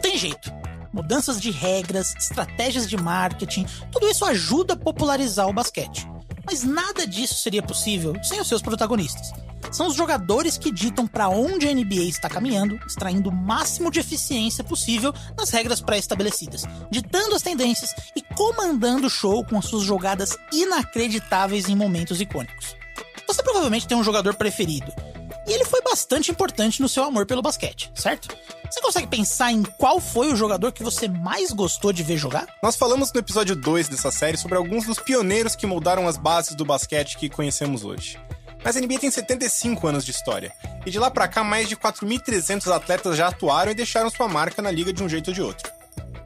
tem jeito. Mudanças de regras, estratégias de marketing, tudo isso ajuda a popularizar o basquete. Mas nada disso seria possível sem os seus protagonistas. São os jogadores que ditam para onde a NBA está caminhando, extraindo o máximo de eficiência possível nas regras pré-estabelecidas, ditando as tendências e comandando o show com as suas jogadas inacreditáveis em momentos icônicos. Você provavelmente tem um jogador preferido, e ele foi bastante importante no seu amor pelo basquete, certo? Você consegue pensar em qual foi o jogador que você mais gostou de ver jogar? Nós falamos no episódio 2 dessa série sobre alguns dos pioneiros que moldaram as bases do basquete que conhecemos hoje. Mas a NBA tem 75 anos de história, e de lá para cá mais de 4.300 atletas já atuaram e deixaram sua marca na liga de um jeito ou de outro.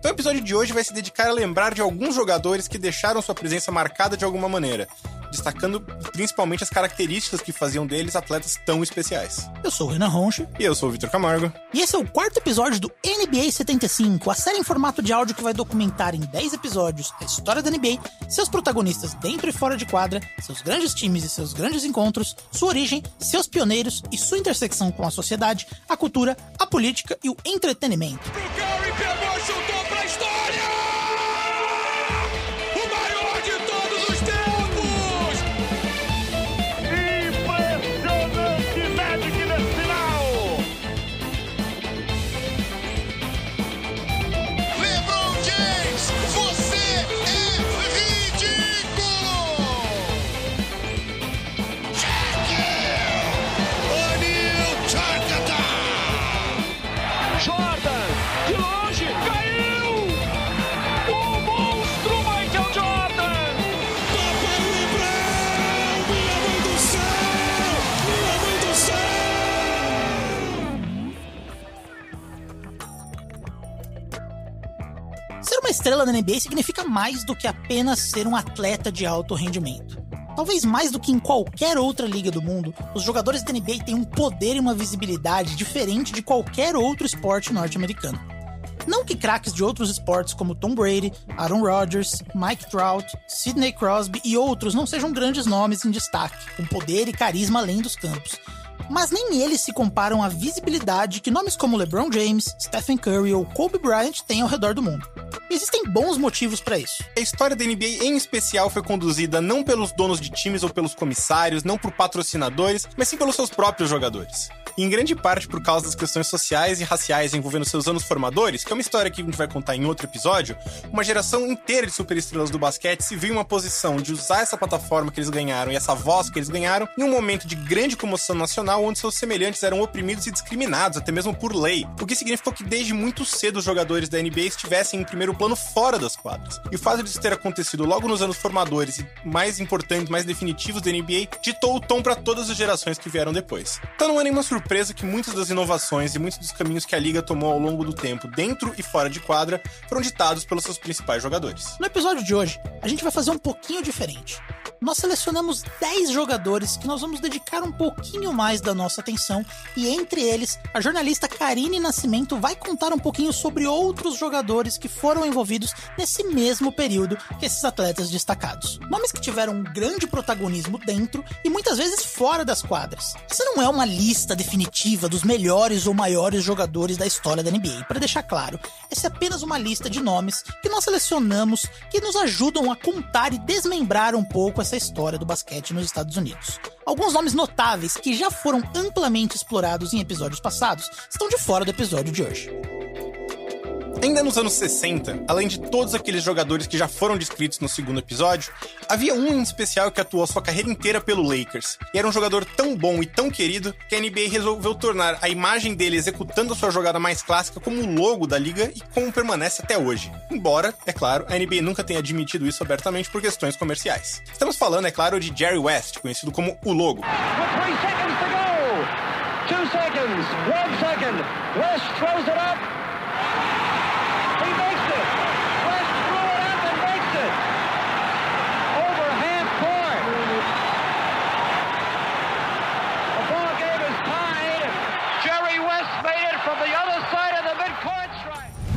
Então o episódio de hoje vai se dedicar a lembrar de alguns jogadores que deixaram sua presença marcada de alguma maneira, destacando principalmente as características que faziam deles atletas tão especiais. Eu sou o Renan Ronche. E eu sou o Vitor Camargo. E esse é o quarto episódio do NBA 75, a série em formato de áudio que vai documentar em 10 episódios a história da NBA, seus protagonistas dentro e fora de quadra, seus grandes times e seus grandes encontros, sua origem, seus pioneiros e sua intersecção com a sociedade, a cultura, a política e o entretenimento. Estrela da NBA significa mais do que apenas ser um atleta de alto rendimento. Talvez mais do que em qualquer outra liga do mundo, os jogadores da NBA têm um poder e uma visibilidade diferente de qualquer outro esporte norte-americano. Não que craques de outros esportes como Tom Brady, Aaron Rodgers, Mike Trout, Sidney Crosby e outros não sejam grandes nomes em destaque, com poder e carisma além dos campos, mas nem eles se comparam à visibilidade que nomes como LeBron James, Stephen Curry ou Kobe Bryant têm ao redor do mundo. Existem bons motivos para isso. A história da NBA em especial foi conduzida não pelos donos de times ou pelos comissários, não por patrocinadores, mas sim pelos seus próprios jogadores e em grande parte por causa das questões sociais e raciais envolvendo seus anos formadores, que é uma história que a gente vai contar em outro episódio, uma geração inteira de superestrelas do basquete se viu em uma posição de usar essa plataforma que eles ganharam e essa voz que eles ganharam em um momento de grande comoção nacional onde seus semelhantes eram oprimidos e discriminados, até mesmo por lei, o que significou que desde muito cedo os jogadores da NBA estivessem em primeiro plano fora das quadras. E o fato disso ter acontecido logo nos anos formadores e mais importantes, mais definitivos da NBA, ditou o tom para todas as gerações que vieram depois. Então não é nenhuma surpresa que muitas das inovações e muitos dos caminhos que a liga tomou ao longo do tempo, dentro e fora de quadra, foram ditados pelos seus principais jogadores. No episódio de hoje, a gente vai fazer um pouquinho diferente nós selecionamos 10 jogadores que nós vamos dedicar um pouquinho mais da nossa atenção e entre eles, a jornalista Karine Nascimento vai contar um pouquinho sobre outros jogadores que foram envolvidos nesse mesmo período que esses atletas destacados. Nomes que tiveram um grande protagonismo dentro e muitas vezes fora das quadras. Essa não é uma lista definitiva dos melhores ou maiores jogadores da história da NBA, para deixar claro. Essa é apenas uma lista de nomes que nós selecionamos que nos ajudam a contar e desmembrar um pouco essa história do basquete nos Estados Unidos. Alguns nomes notáveis que já foram amplamente explorados em episódios passados estão de fora do episódio de hoje. Ainda nos anos 60, além de todos aqueles jogadores que já foram descritos no segundo episódio, havia um em especial que atuou sua carreira inteira pelo Lakers. E era um jogador tão bom e tão querido que a NBA resolveu tornar a imagem dele executando sua jogada mais clássica como o logo da liga e como permanece até hoje. Embora, é claro, a NBA nunca tenha admitido isso abertamente por questões comerciais. Estamos falando, é claro, de Jerry West, conhecido como o Logo. Two seconds, one second. West throws it up.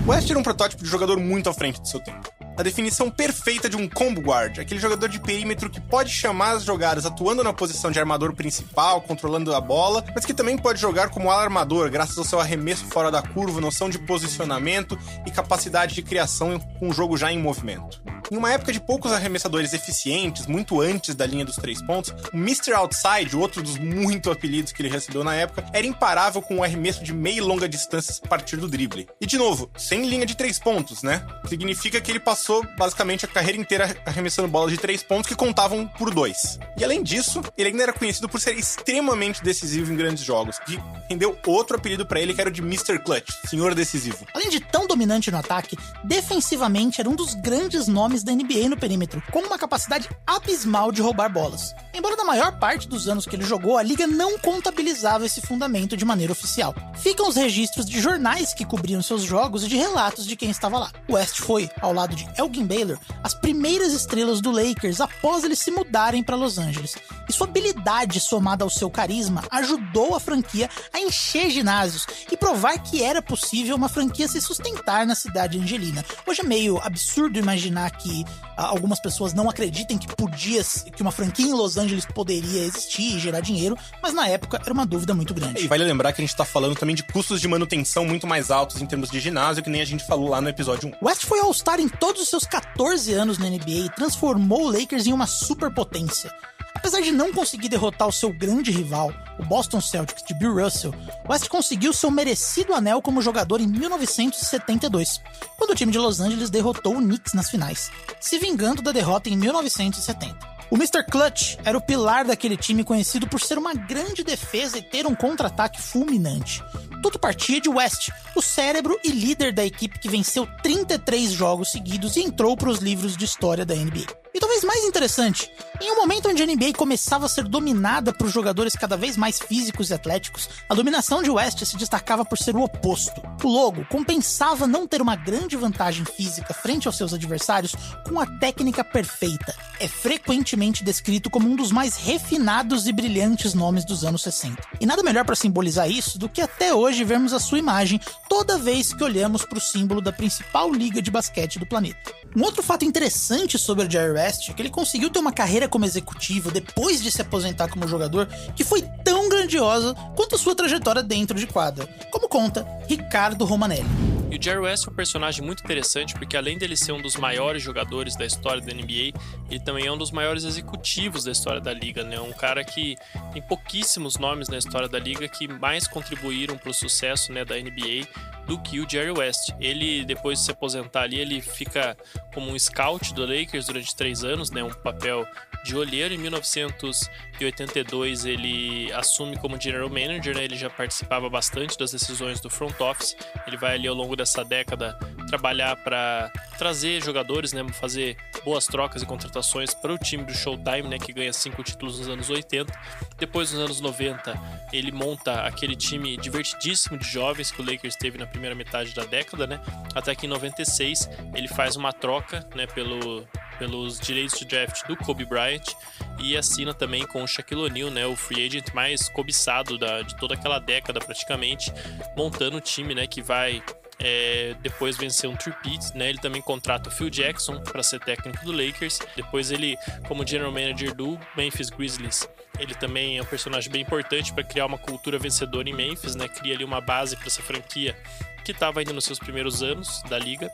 West era um protótipo de jogador muito à frente do seu tempo. A definição perfeita de um combo guard, aquele jogador de perímetro que pode chamar as jogadas atuando na posição de armador principal, controlando a bola, mas que também pode jogar como alarmador, graças ao seu arremesso fora da curva, noção de posicionamento e capacidade de criação com o jogo já em movimento. Em uma época de poucos arremessadores eficientes, muito antes da linha dos três pontos, o Mr. Outside, outro dos muito apelidos que ele recebeu na época, era imparável com o arremesso de meia e longa distância a partir do drible. E de novo, sem linha de três pontos, né? Significa que ele passou basicamente a carreira inteira arremessando bolas de três pontos que contavam por dois. E além disso, ele ainda era conhecido por ser extremamente decisivo em grandes jogos, que rendeu outro apelido para ele que era o de Mr. Clutch, Senhor Decisivo. Além de tão dominante no ataque, defensivamente era um dos grandes nomes da NBA no perímetro, com uma capacidade abismal de roubar bolas. Embora na maior parte dos anos que ele jogou, a liga não contabilizava esse fundamento de maneira oficial. Ficam os registros de jornais que cobriam seus jogos e de relatos de quem estava lá. West foi, ao lado de Elgin Baylor, as primeiras estrelas do Lakers após eles se mudarem para Los Angeles. E sua habilidade somada ao seu carisma ajudou a franquia a encher ginásios e provar que era possível uma franquia se sustentar na cidade angelina. Hoje é meio absurdo imaginar que ah, algumas pessoas não acreditem que podia que uma franquia em Los Angeles poderia existir e gerar dinheiro, mas na época era uma dúvida muito grande. E vale lembrar que a gente está falando também de custos de manutenção muito mais altos em termos de ginásio, que nem a gente falou lá no episódio 1. West foi All-Star em todos os seus 14 anos na NBA transformou o Lakers em uma superpotência. Apesar de não conseguir derrotar o seu grande rival, o Boston Celtics de Bill Russell, West conseguiu seu merecido anel como jogador em 1972, quando o time de Los Angeles derrotou o Knicks nas finais, se vingando da derrota em 1970. O Mr. Clutch era o pilar daquele time conhecido por ser uma grande defesa e ter um contra-ataque fulminante. Tudo partia de West, o cérebro e líder da equipe que venceu 33 jogos seguidos e entrou para os livros de história da NBA. E talvez mais interessante, em um momento onde a NBA começava a ser dominada por jogadores cada vez mais físicos e atléticos, a dominação de West se destacava por ser o oposto. O logo compensava não ter uma grande vantagem física frente aos seus adversários com a técnica perfeita. É frequentemente descrito como um dos mais refinados e brilhantes nomes dos anos 60. E nada melhor para simbolizar isso do que até hoje vermos a sua imagem toda vez que olhamos para o símbolo da principal liga de basquete do planeta. Um outro fato interessante sobre o Jerry West é que ele conseguiu ter uma carreira como executivo depois de se aposentar como jogador que foi tão grandiosa quanto a sua trajetória dentro de quadra, como conta Ricardo Romanelli. E o Jerry West é um personagem muito interessante porque, além dele ser um dos maiores jogadores da história da NBA, ele também é um dos maiores executivos da história da liga, né? Um cara que tem pouquíssimos nomes na história da liga que mais contribuíram para o sucesso né, da NBA do que o Jerry West. Ele, depois de se aposentar ali, ele fica como um scout do Lakers durante três anos, né? Um papel de olheiro. Em 1982 ele assume como general manager, né? ele já participava bastante das decisões do front office. Ele vai ali ao longo dessa década trabalhar para trazer jogadores, né? fazer boas trocas e contratações para o time do Showtime, né? que ganha cinco títulos nos anos 80. Depois, nos anos 90, ele monta aquele time divertidíssimo de jovens que o Lakers teve na primeira metade da década, né? até que em 96 ele faz uma troca né? pelo pelos direitos de draft do Kobe Bryant e assina também com o Shaquille O'Neal, né, o free agent mais cobiçado da, de toda aquela década praticamente, montando o time, né, que vai é, depois vencer um tripit, né? Ele também contrata o Phil Jackson para ser técnico do Lakers. Depois ele, como general manager do Memphis Grizzlies, ele também é um personagem bem importante para criar uma cultura vencedora em Memphis, né? Cria ali uma base para essa franquia que estava ainda nos seus primeiros anos da liga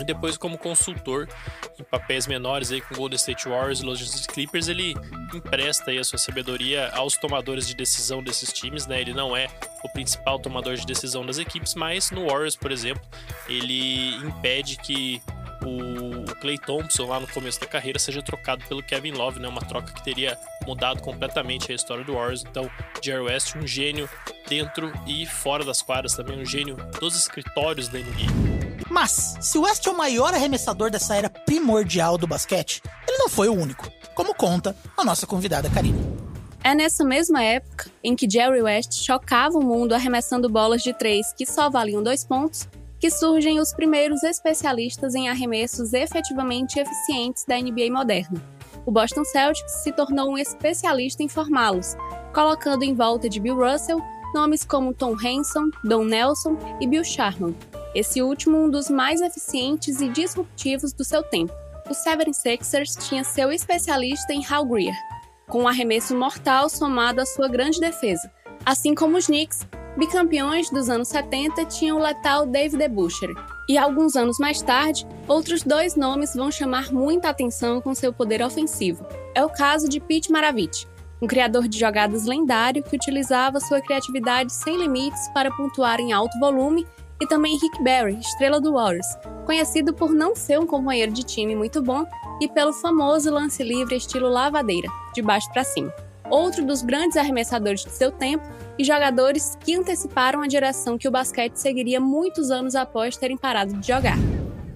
e depois como consultor em papéis menores aí com Golden State Warriors e Los Angeles Clippers, ele empresta aí a sua sabedoria aos tomadores de decisão desses times, né? Ele não é o principal tomador de decisão das equipes, mas no Warriors, por exemplo, ele impede que o Clay Thompson lá no começo da carreira seja trocado pelo Kevin Love, né? Uma troca que teria mudado completamente a história do Warriors. Então, Jerry West, um gênio dentro e fora das quadras, também um gênio dos escritórios da NBA. Mas, se o West é o maior arremessador dessa era primordial do basquete, ele não foi o único, como conta a nossa convidada Karine. É nessa mesma época em que Jerry West chocava o mundo arremessando bolas de três que só valiam dois pontos, que surgem os primeiros especialistas em arremessos efetivamente eficientes da NBA moderna. O Boston Celtics se tornou um especialista em formá-los, colocando em volta de Bill Russell nomes como Tom Hanson, Don Nelson e Bill Sharman, esse último um dos mais eficientes e disruptivos do seu tempo. O 76ers tinha seu especialista em Hal Greer, com um arremesso mortal somado à sua grande defesa, assim como os Knicks, bicampeões dos anos 70, tinham o letal David Butcher. E alguns anos mais tarde, outros dois nomes vão chamar muita atenção com seu poder ofensivo. É o caso de Pete Maravich, um criador de jogadas lendário que utilizava sua criatividade sem limites para pontuar em alto volume, e também Rick Barry, estrela do Warriors, conhecido por não ser um companheiro de time muito bom e pelo famoso lance livre estilo lavadeira, de baixo para cima. Outro dos grandes arremessadores de seu tempo e jogadores que anteciparam a direção que o basquete seguiria muitos anos após terem parado de jogar.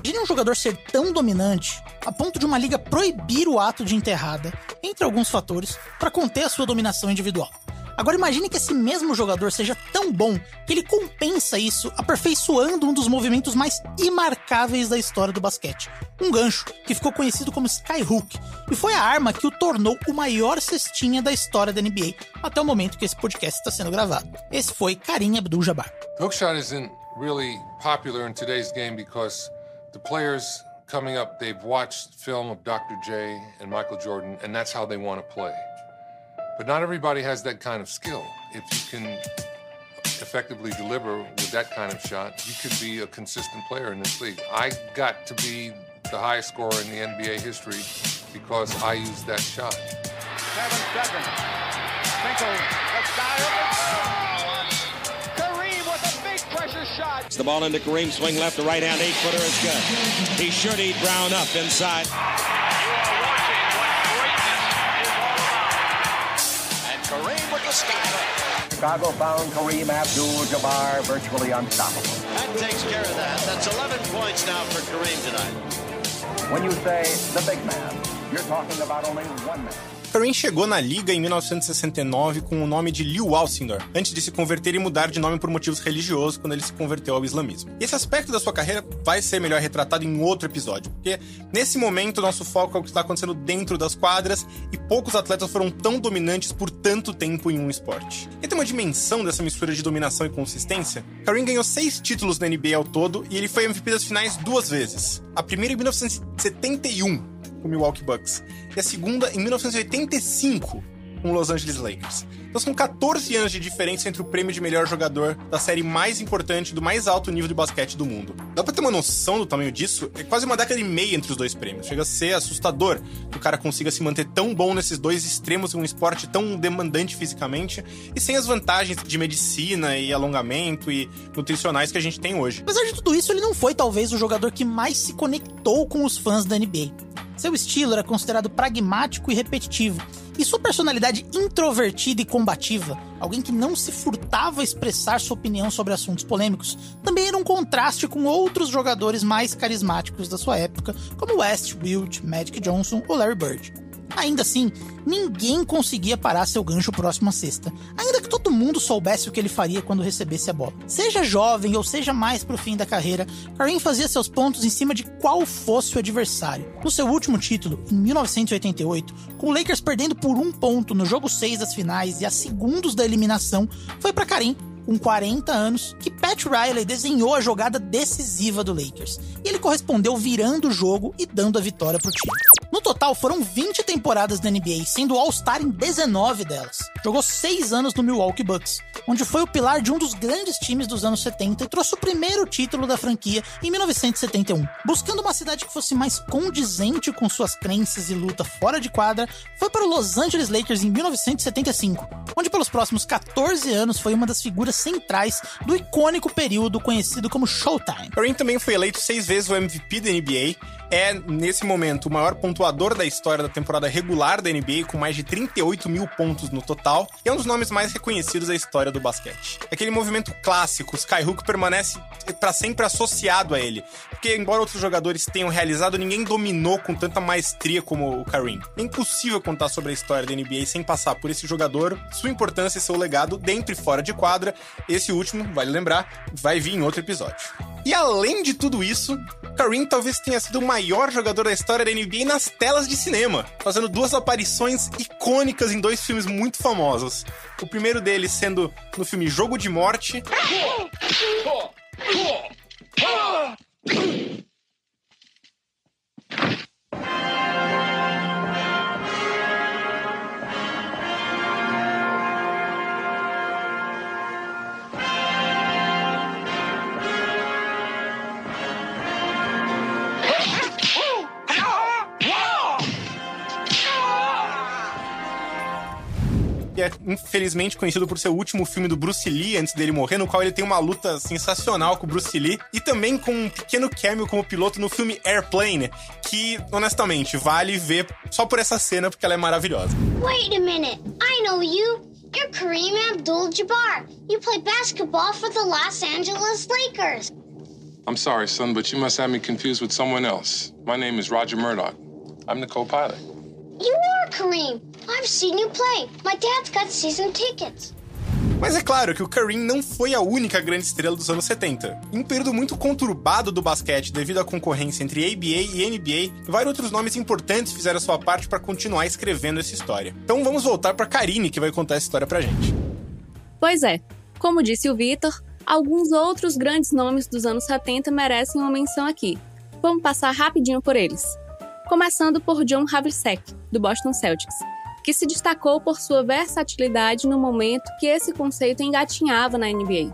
Imagine um jogador ser tão dominante a ponto de uma liga proibir o ato de enterrada, entre alguns fatores, para conter a sua dominação individual. Agora imagine que esse mesmo jogador seja tão bom que ele compensa isso aperfeiçoando um dos movimentos mais imarcáveis da história do basquete. Um gancho que ficou conhecido como Skyhook e foi a arma que o tornou o maior cestinha da história da NBA até o momento que esse podcast está sendo gravado. Esse foi Karim Abdul-Jabbar. Hookshot isn't really popular in today's game because the players coming up, they've watched film of Dr. J and Michael Jordan, and that's how they want to play. But not everybody has that kind of skill. If you can effectively deliver with that kind of shot, you could be a consistent player in this league. I got to be the highest scorer in the NBA history because I used that shot. Seven seconds. Finkel, the shot. It's the ball into Kareem. Swing left to right hand. Eight footer is good. He should eat Brown up inside. You are watching what greatness is all about. And Kareem with the skyler. Chicago found Kareem Abdul-Jabbar virtually unstoppable. That takes care of that. That's 11 points now for Kareem tonight. When you say the big man, you're talking about only one man. Kareem chegou na liga em 1969 com o nome de Liu Alcindor, antes de se converter e mudar de nome por motivos religiosos quando ele se converteu ao islamismo. E esse aspecto da sua carreira vai ser melhor retratado em outro episódio, porque nesse momento nosso foco é o que está acontecendo dentro das quadras e poucos atletas foram tão dominantes por tanto tempo em um esporte. E tem uma dimensão dessa mistura de dominação e consistência. Kareem ganhou seis títulos na NBA ao todo e ele foi MVP das finais duas vezes. A primeira em 1971 com o Milwaukee Bucks. E a segunda em 1985 com o Los Angeles Lakers. Então são 14 anos de diferença entre o prêmio de melhor jogador da série mais importante do mais alto nível de basquete do mundo. Dá pra ter uma noção do tamanho disso? É quase uma década e meia entre os dois prêmios. Chega a ser assustador que o cara consiga se manter tão bom nesses dois extremos em um esporte tão demandante fisicamente e sem as vantagens de medicina e alongamento e nutricionais que a gente tem hoje. Apesar de tudo isso, ele não foi talvez o jogador que mais se conectou com os fãs da NBA. Seu estilo era considerado pragmático e repetitivo, e sua personalidade introvertida e combativa, alguém que não se furtava a expressar sua opinião sobre assuntos polêmicos, também era um contraste com outros jogadores mais carismáticos da sua época, como West, Wilt, Magic Johnson ou Larry Bird. Ainda assim, ninguém conseguia parar seu gancho próximo à cesta, ainda que todo mundo soubesse o que ele faria quando recebesse a bola. Seja jovem ou seja mais pro fim da carreira, Kareem fazia seus pontos em cima de qual fosse o adversário. No seu último título, em 1988, com o Lakers perdendo por um ponto no jogo 6 das finais e a segundos da eliminação, foi para Kareem com 40 anos, que Pat Riley desenhou a jogada decisiva do Lakers. E ele correspondeu virando o jogo e dando a vitória pro time. No total, foram 20 temporadas da NBA, sendo All-Star em 19 delas. Jogou 6 anos no Milwaukee Bucks, onde foi o pilar de um dos grandes times dos anos 70 e trouxe o primeiro título da franquia em 1971. Buscando uma cidade que fosse mais condizente com suas crenças e luta fora de quadra, foi para o Los Angeles Lakers em 1975, onde pelos próximos 14 anos foi uma das figuras centrais do icônico período conhecido como Showtime. Kareem também foi eleito seis vezes o MVP da NBA, é nesse momento o maior pontuador da história da temporada regular da NBA, com mais de 38 mil pontos no total, e é um dos nomes mais reconhecidos da história do basquete. Aquele movimento clássico, Skyhook permanece para sempre associado a ele, porque embora outros jogadores tenham realizado, ninguém dominou com tanta maestria como o Kareem. É impossível contar sobre a história da NBA sem passar por esse jogador, sua importância e seu legado dentro e fora de quadra. Esse último, vale lembrar, vai vir em outro episódio. E além de tudo isso, Kareem talvez tenha sido o maior jogador da história da NBA nas telas de cinema, fazendo duas aparições icônicas em dois filmes muito famosos. O primeiro deles sendo no filme Jogo de Morte. É infelizmente conhecido por ser o último filme do Bruce Lee antes dele morrer, no qual ele tem uma luta sensacional com o Bruce Lee e também com um pequeno cameo como piloto no filme Airplane, que honestamente vale ver só por essa cena porque ela é maravilhosa. Wait a minute, I know you. You're Kareem Abdul-Jabbar. You play basketball for the Los Angeles Lakers. I'm sorry, son, but you must have me confused with someone else. My name is Roger Murdoch. I'm the co-pilot. You are Kareem. I've seen you play. My dad's got season tickets. Mas é claro que o Kareem não foi a única grande estrela dos anos 70. Em um período muito conturbado do basquete devido à concorrência entre ABA e NBA, vários outros nomes importantes fizeram sua parte para continuar escrevendo essa história. Então vamos voltar para Karine, que vai contar essa história pra gente. Pois é, como disse o Vitor, alguns outros grandes nomes dos anos 70 merecem uma menção aqui. Vamos passar rapidinho por eles. Começando por John Havlicek, do Boston Celtics que se destacou por sua versatilidade no momento que esse conceito engatinhava na NBA.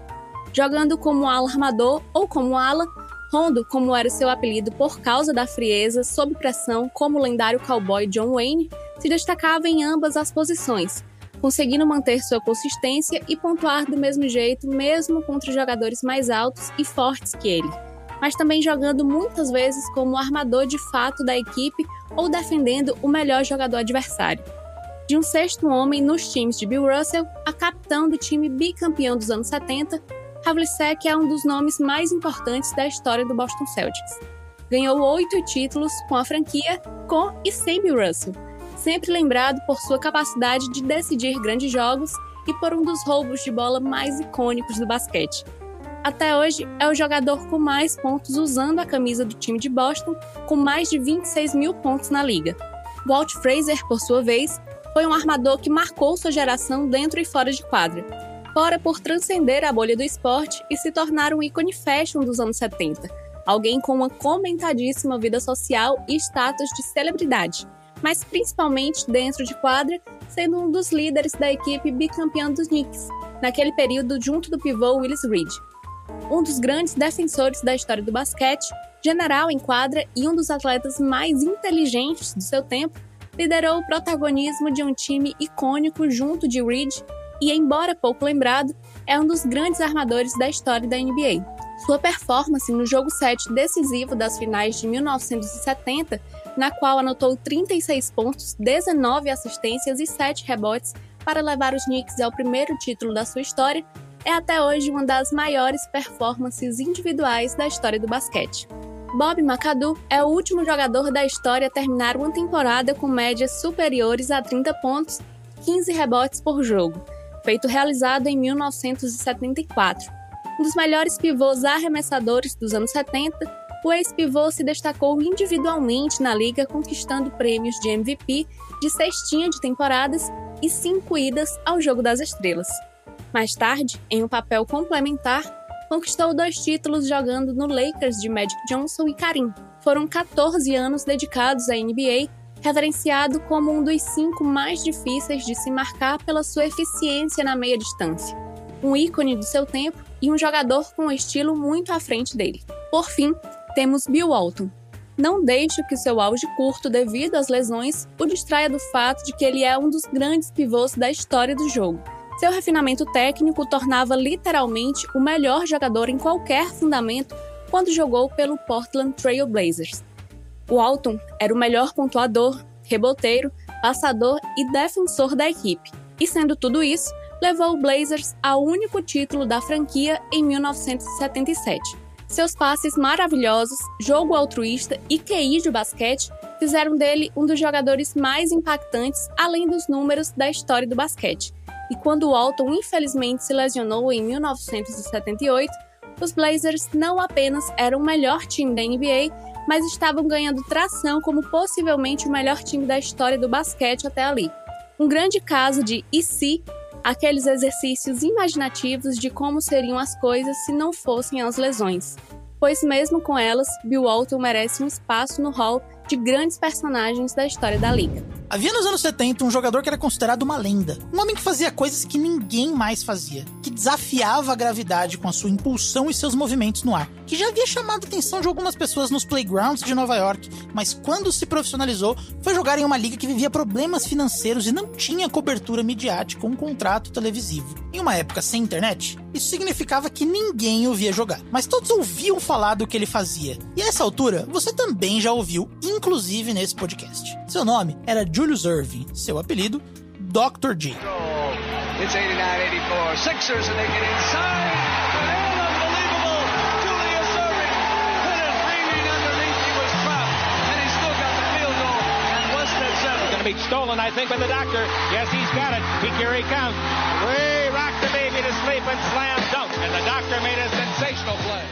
Jogando como ala armador ou como ala, Rondo, como era seu apelido por causa da frieza, sob pressão, como o lendário cowboy John Wayne, se destacava em ambas as posições, conseguindo manter sua consistência e pontuar do mesmo jeito, mesmo contra jogadores mais altos e fortes que ele, mas também jogando muitas vezes como armador de fato da equipe ou defendendo o melhor jogador adversário de um sexto homem nos times de Bill Russell a capitão do time bicampeão dos anos 70, Havlicek é um dos nomes mais importantes da história do Boston Celtics. Ganhou oito títulos com a franquia, com e sem Bill Russell, sempre lembrado por sua capacidade de decidir grandes jogos e por um dos roubos de bola mais icônicos do basquete. Até hoje, é o jogador com mais pontos usando a camisa do time de Boston, com mais de 26 mil pontos na liga. Walt Frazier, por sua vez, foi um armador que marcou sua geração dentro e fora de quadra. Fora por transcender a bolha do esporte e se tornar um ícone fashion dos anos 70, alguém com uma comentadíssima vida social e status de celebridade, mas principalmente dentro de quadra, sendo um dos líderes da equipe bicampeã dos Knicks, naquele período junto do pivô Willis Reed. Um dos grandes defensores da história do basquete, general em quadra e um dos atletas mais inteligentes do seu tempo, liderou o protagonismo de um time icônico junto de Reed e, embora pouco lembrado, é um dos grandes armadores da história da NBA. Sua performance no jogo 7 decisivo das finais de 1970, na qual anotou 36 pontos, 19 assistências e 7 rebotes para levar os Knicks ao primeiro título da sua história, é até hoje uma das maiores performances individuais da história do basquete. Bob McAdoo é o último jogador da história a terminar uma temporada com médias superiores a 30 pontos, 15 rebotes por jogo, feito realizado em 1974. Um dos melhores pivôs arremessadores dos anos 70, o ex-pivô se destacou individualmente na liga, conquistando prêmios de MVP, de cestinha de temporadas e cinco idas ao Jogo das Estrelas. Mais tarde, em um papel complementar, conquistou dois títulos jogando no Lakers de Magic Johnson e Karim. Foram 14 anos dedicados à NBA, reverenciado como um dos cinco mais difíceis de se marcar pela sua eficiência na meia distância. Um ícone do seu tempo e um jogador com um estilo muito à frente dele. Por fim, temos Bill Walton. Não deixe que seu auge curto devido às lesões o distraia do fato de que ele é um dos grandes pivôs da história do jogo seu refinamento técnico tornava literalmente o melhor jogador em qualquer fundamento quando jogou pelo Portland Trail Blazers. O Alton era o melhor pontuador, reboteiro, passador e defensor da equipe, e sendo tudo isso, levou o Blazers ao único título da franquia em 1977. Seus passes maravilhosos, jogo altruísta e QI de basquete fizeram dele um dos jogadores mais impactantes, além dos números da história do basquete e quando Walton infelizmente se lesionou em 1978, os Blazers não apenas eram o melhor time da NBA, mas estavam ganhando tração como possivelmente o melhor time da história do basquete até ali. Um grande caso de e se, aqueles exercícios imaginativos de como seriam as coisas se não fossem as lesões. pois mesmo com elas, Bill Walton merece um espaço no hall de grandes personagens da história da liga. Havia nos anos 70 um jogador que era considerado uma lenda. Um homem que fazia coisas que ninguém mais fazia. Que desafiava a gravidade com a sua impulsão e seus movimentos no ar. Que já havia chamado a atenção de algumas pessoas nos playgrounds de Nova York, mas quando se profissionalizou, foi jogar em uma liga que vivia problemas financeiros e não tinha cobertura midiática ou um contrato televisivo. Em uma época sem internet, isso significava que ninguém o via jogar. Mas todos ouviam falar do que ele fazia. E a essa altura, você também já ouviu, inclusive nesse podcast. Seu nome era Julius Irving, seu apelido, Dr. J. It's 89-84. Sixers and they get inside. And unbelievable. Julius Irving hit it ringing underneath. He was trapped. And he still got the field goal. And West at seven. Going to be stolen, I think, by the doctor. Yes, he's got it. He, here he comes. Way rocked the baby to sleep and slam dunk. And the doctor made a sensational play.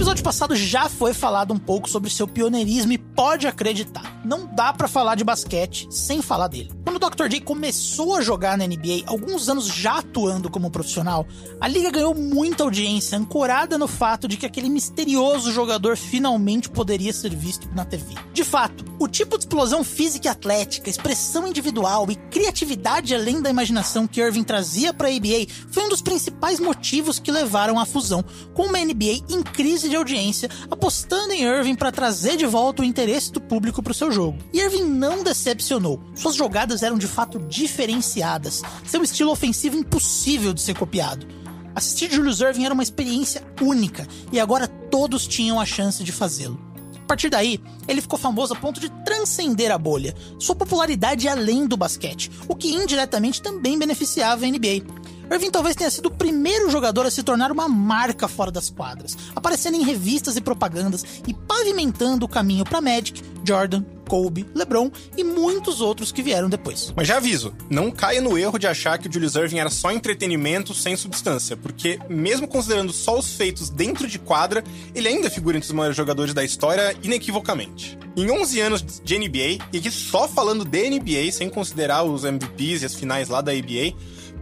Episódio passado já foi falado um pouco sobre seu pioneirismo e pode acreditar, não dá pra falar de basquete sem falar dele. Quando o Dr. J começou a jogar na NBA, alguns anos já atuando como profissional, a liga ganhou muita audiência, ancorada no fato de que aquele misterioso jogador finalmente poderia ser visto na TV. De fato, o tipo de explosão física e atlética, expressão individual e criatividade além da imaginação que Irving trazia para a NBA foi um dos principais motivos que levaram à fusão, com uma NBA em crise de audiência, apostando em Irving para trazer de volta o interesse do público para o seu jogo. E Irving não decepcionou. Suas jogadas eram de fato diferenciadas, seu estilo ofensivo impossível de ser copiado. Assistir Julius Irving era uma experiência única e agora todos tinham a chance de fazê-lo. A partir daí, ele ficou famoso a ponto de transcender a bolha. Sua popularidade além do basquete, o que indiretamente também beneficiava a NBA. Irving talvez tenha sido o primeiro jogador a se tornar uma marca fora das quadras, aparecendo em revistas e propagandas e pavimentando o caminho para Magic, Jordan, Kobe, LeBron e muitos outros que vieram depois. Mas já aviso, não caia no erro de achar que o Julius Irving era só entretenimento sem substância, porque mesmo considerando só os feitos dentro de quadra, ele ainda figura entre os maiores jogadores da história inequivocamente. Em 11 anos de NBA, e aqui só falando de NBA, sem considerar os MVPs e as finais lá da ABA,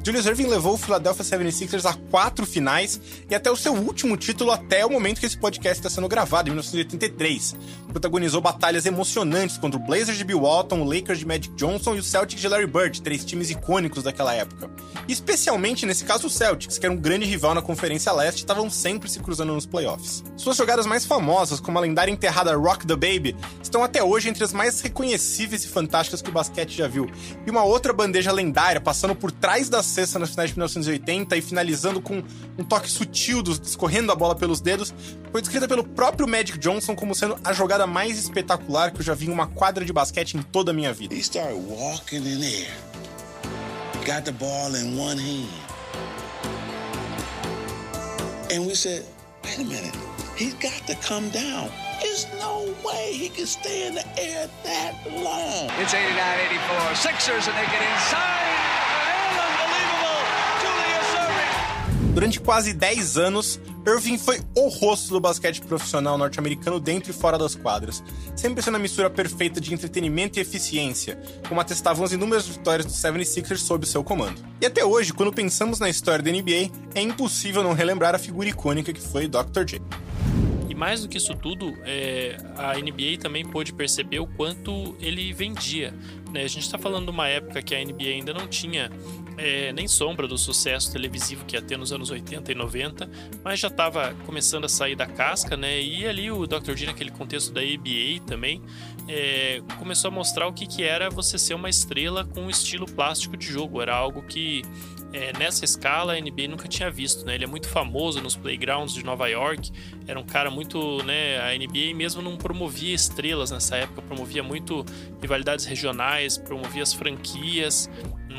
Julius Irving levou o Philadelphia 76ers a quatro finais e até o seu último título até o momento que esse podcast está sendo gravado, em 1983. Protagonizou batalhas emocionantes contra o Blazers de Bill Walton, o Lakers de Magic Johnson e o Celtics de Larry Bird, três times icônicos daquela época. Especialmente nesse caso o Celtics, que era um grande rival na Conferência Leste, estavam sempre se cruzando nos playoffs. Suas jogadas mais famosas, como a lendária enterrada Rock the Baby, estão até hoje entre as mais reconhecíveis e fantásticas que o basquete já viu. E uma outra bandeja lendária passando por trás das cesta nas finais de 1980 e finalizando com um toque sutil dos escorrendo a bola pelos dedos, foi descrita pelo próprio Magic Johnson como sendo a jogada mais espetacular que eu já vi em uma quadra de basquete em toda a minha vida. He started walking in there. Got the ball in one hand. And we said, wait a minute, he's got to come down. There's no way he can stay in the air that long. It's 89-84. Sixers and they get inside. And unbelievable. Julius Irving. Durante quase 10 anos, Irving foi o rosto do basquete profissional norte-americano dentro e fora das quadras, sempre sendo a mistura perfeita de entretenimento e eficiência, como atestavam as inúmeras vitórias dos 76ers sob seu comando. E até hoje, quando pensamos na história da NBA, é impossível não relembrar a figura icônica que foi Dr. J. E mais do que isso tudo, é, a NBA também pôde perceber o quanto ele vendia. Né? A gente está falando de uma época que a NBA ainda não tinha é, nem sombra do sucesso televisivo que ia ter nos anos 80 e 90, mas já estava começando a sair da casca, né? E ali o Dr. G, naquele contexto da ABA também, é, começou a mostrar o que, que era você ser uma estrela com um estilo plástico de jogo. Era algo que é, nessa escala a NBA nunca tinha visto, né? Ele é muito famoso nos playgrounds de Nova York, era um cara muito, né? A NBA mesmo não promovia estrelas nessa época, promovia muito rivalidades regionais, promovia as franquias,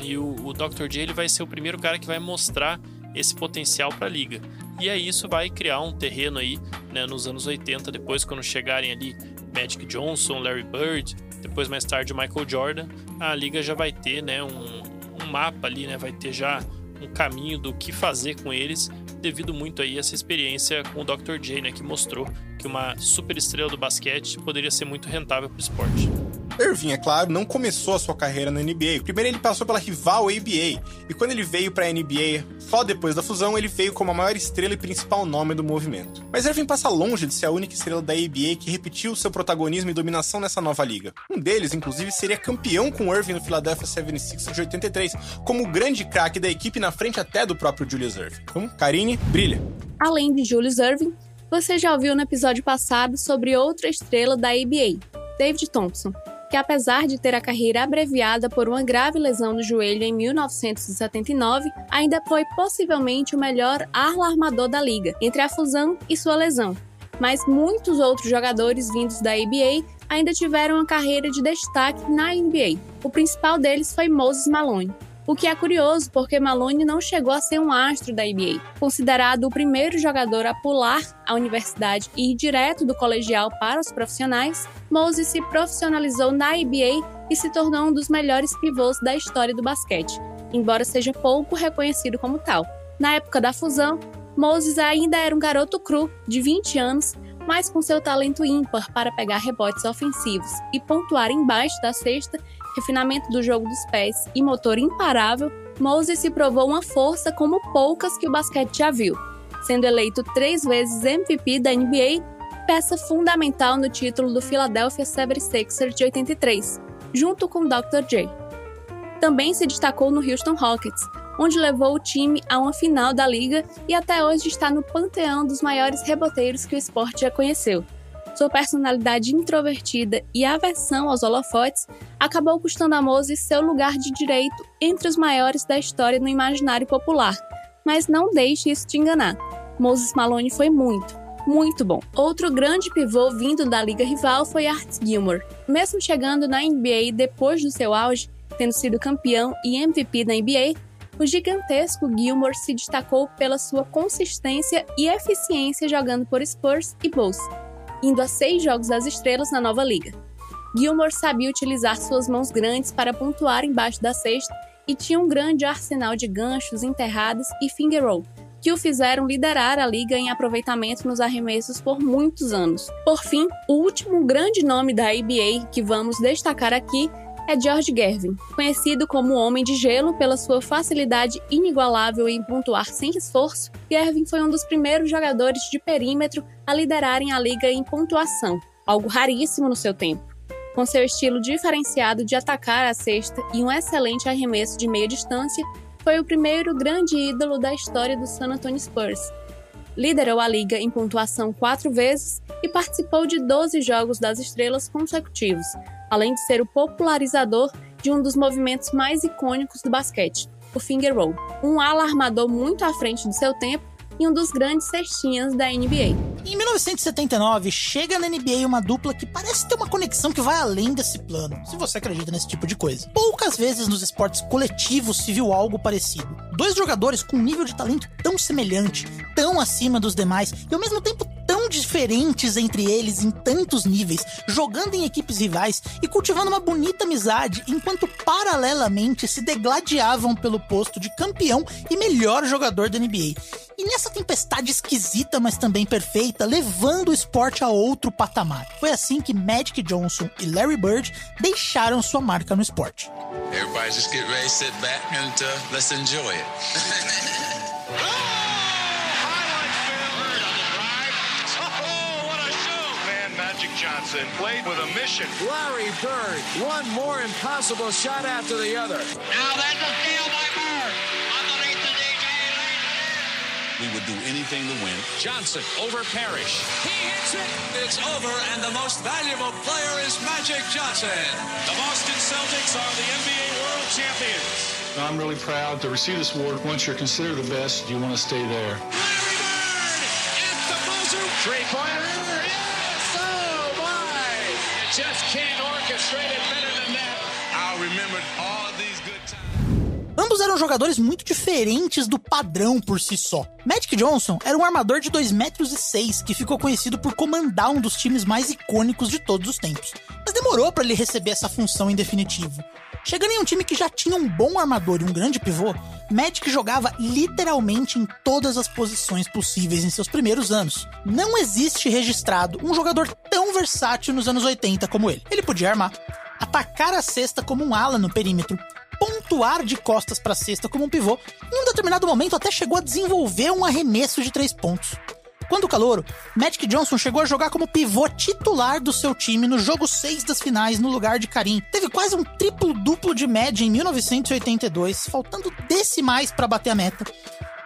e o, o Dr. J ele vai ser o primeiro cara que vai mostrar esse potencial para a liga. E aí isso vai criar um terreno aí, né, nos anos 80, depois quando chegarem ali Magic Johnson, Larry Bird, depois mais tarde Michael Jordan, a liga já vai ter, né, um, um mapa ali, né, vai ter já um caminho do que fazer com eles, devido muito aí a essa experiência com o Dr. J, né, que mostrou que uma super estrela do basquete poderia ser muito rentável para o esporte. Irving, é claro, não começou a sua carreira na NBA. Primeiro ele passou pela rival ABA, e quando ele veio para a NBA, só depois da fusão, ele veio como a maior estrela e principal nome do movimento. Mas Irving passa longe de ser a única estrela da ABA que repetiu seu protagonismo e dominação nessa nova liga. Um deles, inclusive, seria campeão com Irving no Philadelphia 76ers de 83, como o grande craque da equipe na frente até do próprio Julius Irving. Então, Karine, brilha. Além de Julius Irving, você já ouviu no episódio passado sobre outra estrela da ABA, David Thompson, que apesar de ter a carreira abreviada por uma grave lesão no joelho em 1979, ainda foi possivelmente o melhor ala armador da liga, entre a fusão e sua lesão. Mas muitos outros jogadores vindos da ABA ainda tiveram uma carreira de destaque na NBA. O principal deles foi Moses Malone, o que é curioso porque Malone não chegou a ser um astro da NBA. Considerado o primeiro jogador a pular a universidade e ir direto do colegial para os profissionais, Moses se profissionalizou na NBA e se tornou um dos melhores pivôs da história do basquete, embora seja pouco reconhecido como tal. Na época da fusão, Moses ainda era um garoto cru, de 20 anos, mas com seu talento ímpar para pegar rebotes ofensivos e pontuar embaixo da cesta, refinamento do jogo dos pés e motor imparável, Moses se provou uma força como poucas que o basquete já viu, sendo eleito três vezes MVP da NBA, peça fundamental no título do Philadelphia 76ers de 83, junto com Dr. J. Também se destacou no Houston Rockets, onde levou o time a uma final da liga e até hoje está no panteão dos maiores reboteiros que o esporte já conheceu. Sua personalidade introvertida e aversão aos holofotes acabou custando a Moses seu lugar de direito entre os maiores da história no imaginário popular. Mas não deixe isso te enganar. Moses Malone foi muito, muito bom. Outro grande pivô vindo da liga rival foi Art Gilmore. Mesmo chegando na NBA depois do seu auge, tendo sido campeão e MVP da NBA, o gigantesco Gilmore se destacou pela sua consistência e eficiência jogando por Spurs e Bulls, indo a seis Jogos das Estrelas na nova liga. Gilmore sabia utilizar suas mãos grandes para pontuar embaixo da cesta e tinha um grande arsenal de ganchos enterrados e finger roll, que o fizeram liderar a liga em aproveitamento nos arremessos por muitos anos. Por fim, o último grande nome da ABA que vamos destacar aqui é George Gervin, conhecido como Homem de Gelo pela sua facilidade inigualável em pontuar sem esforço. Gervin foi um dos primeiros jogadores de perímetro a liderarem a liga em pontuação, algo raríssimo no seu tempo. Com seu estilo diferenciado de atacar a cesta e um excelente arremesso de meia distância, foi o primeiro grande ídolo da história do San Antonio Spurs. Liderou a liga em pontuação quatro vezes e participou de 12 Jogos das Estrelas consecutivos, além de ser o popularizador de um dos movimentos mais icônicos do basquete, o finger roll, um ala armador muito à frente do seu tempo e um dos grandes cestinhas da NBA. Em 1979, chega na NBA uma dupla que parece ter uma conexão que vai além desse plano, se você acredita nesse tipo de coisa. Poucas vezes nos esportes coletivos se viu algo parecido. Dois jogadores com um nível de talento tão semelhante, tão acima dos demais e ao mesmo tempo diferentes entre eles em tantos níveis, jogando em equipes rivais e cultivando uma bonita amizade, enquanto paralelamente se degladiavam pelo posto de campeão e melhor jogador da NBA. E nessa tempestade esquisita, mas também perfeita, levando o esporte a outro patamar. Foi assim que Magic Johnson e Larry Bird deixaram sua marca no esporte. Everybody just get ready, sit back, and uh, let's enjoy it. Magic Johnson played with a mission. Larry Bird, one more impossible shot after the other. Now that's a steal by Bird. Underneath the DJ We would do anything to win. Johnson over Parrish. He hits it. It's over, and the most valuable player is Magic Johnson. The Boston Celtics are the NBA World Champions. I'm really proud to receive this award. Once you're considered the best, you want to stay there. Larry Bird at the buzzer. Three-pointer. Yes! Ambos eram jogadores muito diferentes do padrão por si só. Magic Johnson era um armador de 2 metros e 6 que ficou conhecido por comandar um dos times mais icônicos de todos os tempos. Mas demorou para ele receber essa função em definitivo. Chegando em um time que já tinha um bom armador e um grande pivô, Magic jogava literalmente em todas as posições possíveis em seus primeiros anos. Não existe registrado um jogador tão versátil nos anos 80 como ele. Ele podia armar, atacar a cesta como um ala no perímetro, pontuar de costas para a cesta como um pivô, e em um determinado momento até chegou a desenvolver um arremesso de três pontos. Quando calouro, Magic Johnson chegou a jogar como pivô titular do seu time no jogo 6 das finais no lugar de Karim. Teve quase um triplo-duplo de média em 1982, faltando decimais para bater a meta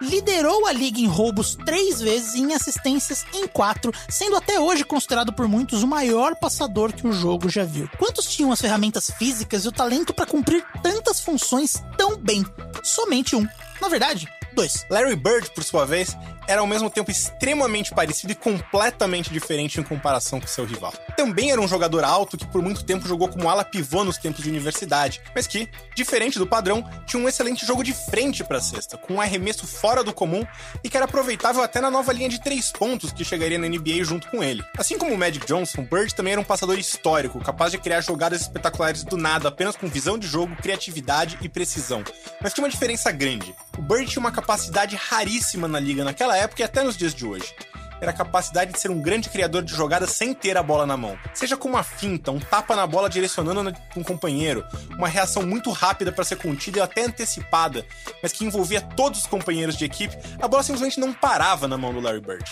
liderou a liga em roubos três vezes e em assistências em quatro, sendo até hoje considerado por muitos o maior passador que o jogo já viu. Quantos tinham as ferramentas físicas e o talento para cumprir tantas funções tão bem? Somente um. Na verdade, dois. Larry Bird, por sua vez, era ao mesmo tempo extremamente parecido e completamente diferente em comparação com seu rival. Também era um jogador alto que por muito tempo jogou como ala pivô nos tempos de universidade, mas que, diferente do padrão, tinha um excelente jogo de frente para a cesta, com um arremesso fora do comum e que era aproveitável até na nova linha de três pontos que chegaria na NBA junto com ele. Assim como o Magic Johnson, Bird também era um passador histórico, capaz de criar jogadas espetaculares do nada, apenas com visão de jogo, criatividade e precisão. Mas tinha uma diferença grande. O Bird tinha uma capacidade raríssima na liga naquela época e até nos dias de hoje. Era a capacidade de ser um grande criador de jogadas sem ter a bola na mão. Seja com uma finta, um tapa na bola direcionando um companheiro, uma reação muito rápida para ser contida e até antecipada, mas que envolvia todos os companheiros de equipe, a bola simplesmente não parava na mão do Larry Bird.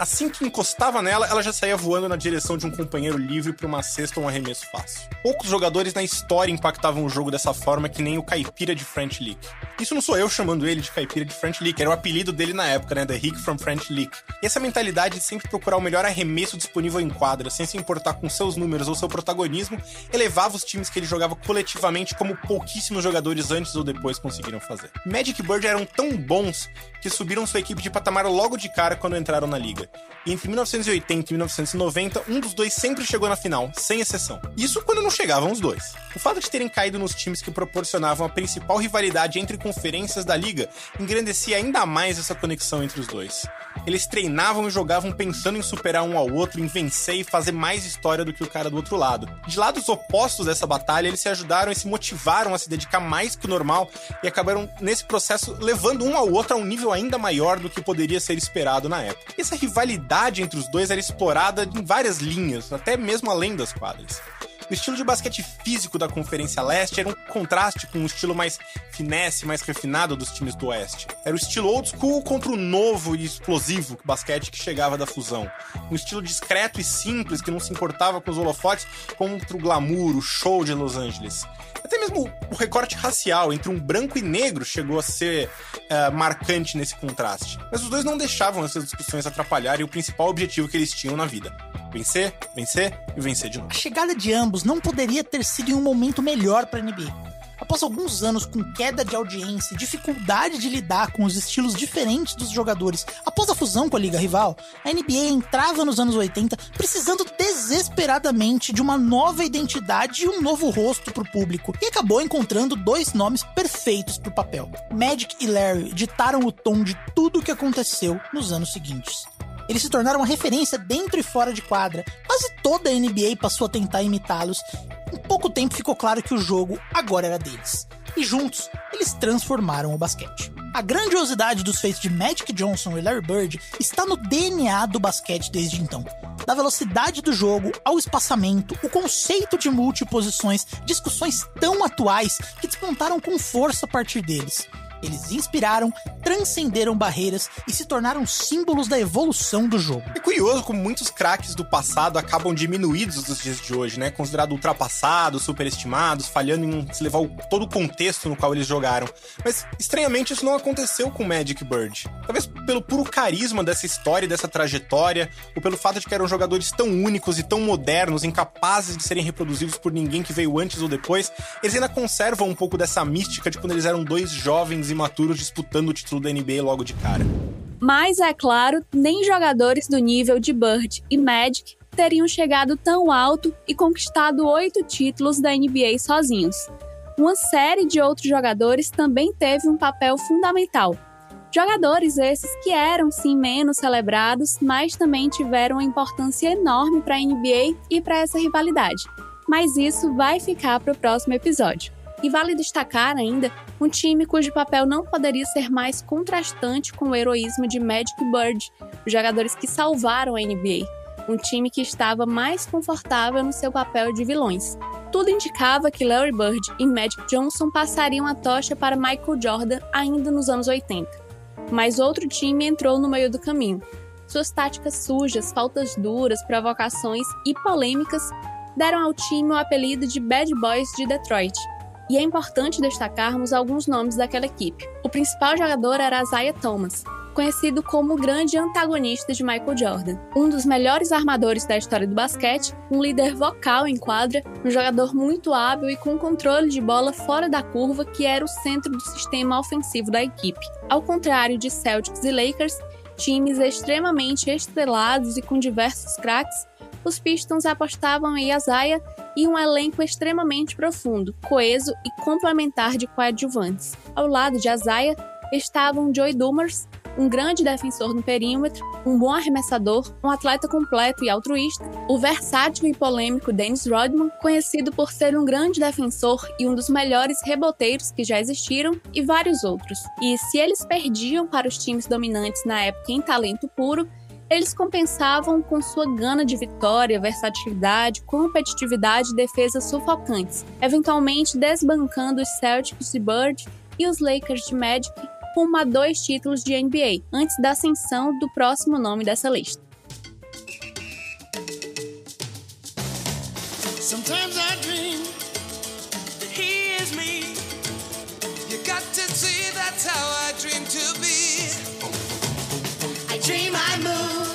Assim que encostava nela, ela já saía voando na direção de um companheiro livre para uma cesta ou um arremesso fácil. Poucos jogadores na história impactavam o jogo dessa forma que nem o caipira de French Lick. Isso não sou eu chamando ele de caipira de French Lick, era o apelido dele na época, né? The Rick from French Lick. E essa mentalidade de sempre procurar o melhor arremesso disponível em quadra, sem se importar com seus números ou seu protagonismo, elevava os times que ele jogava coletivamente como pouquíssimos jogadores antes ou depois conseguiram fazer. Magic Bird eram tão bons que subiram sua equipe de patamar logo de cara quando entraram na liga. Entre 1980 e 1990, um dos dois sempre chegou na final, sem exceção. Isso quando não chegavam os dois. O fato de terem caído nos times que proporcionavam a principal rivalidade entre conferências da liga engrandecia ainda mais essa conexão entre os dois. Eles treinavam e jogavam pensando em superar um ao outro, em vencer e fazer mais história do que o cara do outro lado. De lados opostos dessa batalha, eles se ajudaram e se motivaram a se dedicar mais que o normal e acabaram, nesse processo, levando um ao outro a um nível ainda maior do que poderia ser esperado na época. Essa rivalidade entre os dois era explorada em várias linhas, até mesmo além das quadras. O estilo de basquete físico da Conferência Leste era um contraste com o estilo mais finesse, mais refinado dos times do Oeste. Era o estilo old school contra o novo e explosivo basquete que chegava da fusão. Um estilo discreto e simples que não se importava com os holofotes contra o glamour, o show de Los Angeles. Até mesmo o recorte racial entre um branco e negro chegou a ser uh, marcante nesse contraste. Mas os dois não deixavam essas discussões atrapalharem o principal objetivo que eles tinham na vida: vencer, vencer e vencer de novo. A chegada de ambos não poderia ter sido em um momento melhor para a NBA. Após alguns anos com queda de audiência e dificuldade de lidar com os estilos diferentes dos jogadores após a fusão com a liga rival, a NBA entrava nos anos 80 precisando desesperadamente de uma nova identidade e um novo rosto para o público, e acabou encontrando dois nomes perfeitos para o papel. Magic e Larry ditaram o tom de tudo o que aconteceu nos anos seguintes. Eles se tornaram uma referência dentro e fora de quadra. Quase toda a NBA passou a tentar imitá-los. Em pouco tempo ficou claro que o jogo agora era deles. E juntos, eles transformaram o basquete. A grandiosidade dos feitos de Magic Johnson e Larry Bird está no DNA do basquete desde então. Da velocidade do jogo ao espaçamento, o conceito de multiposições, discussões tão atuais que despontaram com força a partir deles. Eles inspiraram, transcenderam barreiras e se tornaram símbolos da evolução do jogo. É curioso como muitos craques do passado acabam diminuídos nos dias de hoje, né? Considerados ultrapassados, superestimados, falhando em se levar todo o contexto no qual eles jogaram. Mas, estranhamente, isso não aconteceu com Magic Bird. Talvez pelo puro carisma dessa história dessa trajetória, ou pelo fato de que eram jogadores tão únicos e tão modernos, incapazes de serem reproduzidos por ninguém que veio antes ou depois, eles ainda conservam um pouco dessa mística de quando eles eram dois jovens imaturos disputando o título da NBA logo de cara. Mas, é claro, nem jogadores do nível de Bird e Magic teriam chegado tão alto e conquistado oito títulos da NBA sozinhos. Uma série de outros jogadores também teve um papel fundamental. Jogadores esses que eram sim menos celebrados, mas também tiveram uma importância enorme para a NBA e para essa rivalidade. Mas isso vai ficar para o próximo episódio. E vale destacar ainda um time cujo papel não poderia ser mais contrastante com o heroísmo de Magic Bird, os jogadores que salvaram a NBA, um time que estava mais confortável no seu papel de vilões. Tudo indicava que Larry Bird e Magic Johnson passariam a tocha para Michael Jordan ainda nos anos 80. Mas outro time entrou no meio do caminho. Suas táticas sujas, faltas duras, provocações e polêmicas deram ao time o apelido de Bad Boys de Detroit. E é importante destacarmos alguns nomes daquela equipe. O principal jogador era Isaiah Thomas, conhecido como o grande antagonista de Michael Jordan. Um dos melhores armadores da história do basquete, um líder vocal em quadra, um jogador muito hábil e com controle de bola fora da curva que era o centro do sistema ofensivo da equipe. Ao contrário de Celtics e Lakers, times extremamente estrelados e com diversos craques, os Pistons apostavam em Isaiah e um elenco extremamente profundo, coeso e complementar de coadjuvantes. Ao lado de Isaiah estavam Joey Dumars, um grande defensor no perímetro, um bom arremessador, um atleta completo e altruísta, o versátil e polêmico Dennis Rodman, conhecido por ser um grande defensor e um dos melhores reboteiros que já existiram, e vários outros. E se eles perdiam para os times dominantes na época em talento puro, eles compensavam com sua gana de vitória, versatilidade, competitividade e defesas sufocantes, eventualmente desbancando os Celtics de Bird e os Lakers de Magic rumo a dois títulos de NBA, antes da ascensão do próximo nome dessa lista. Sometimes I dream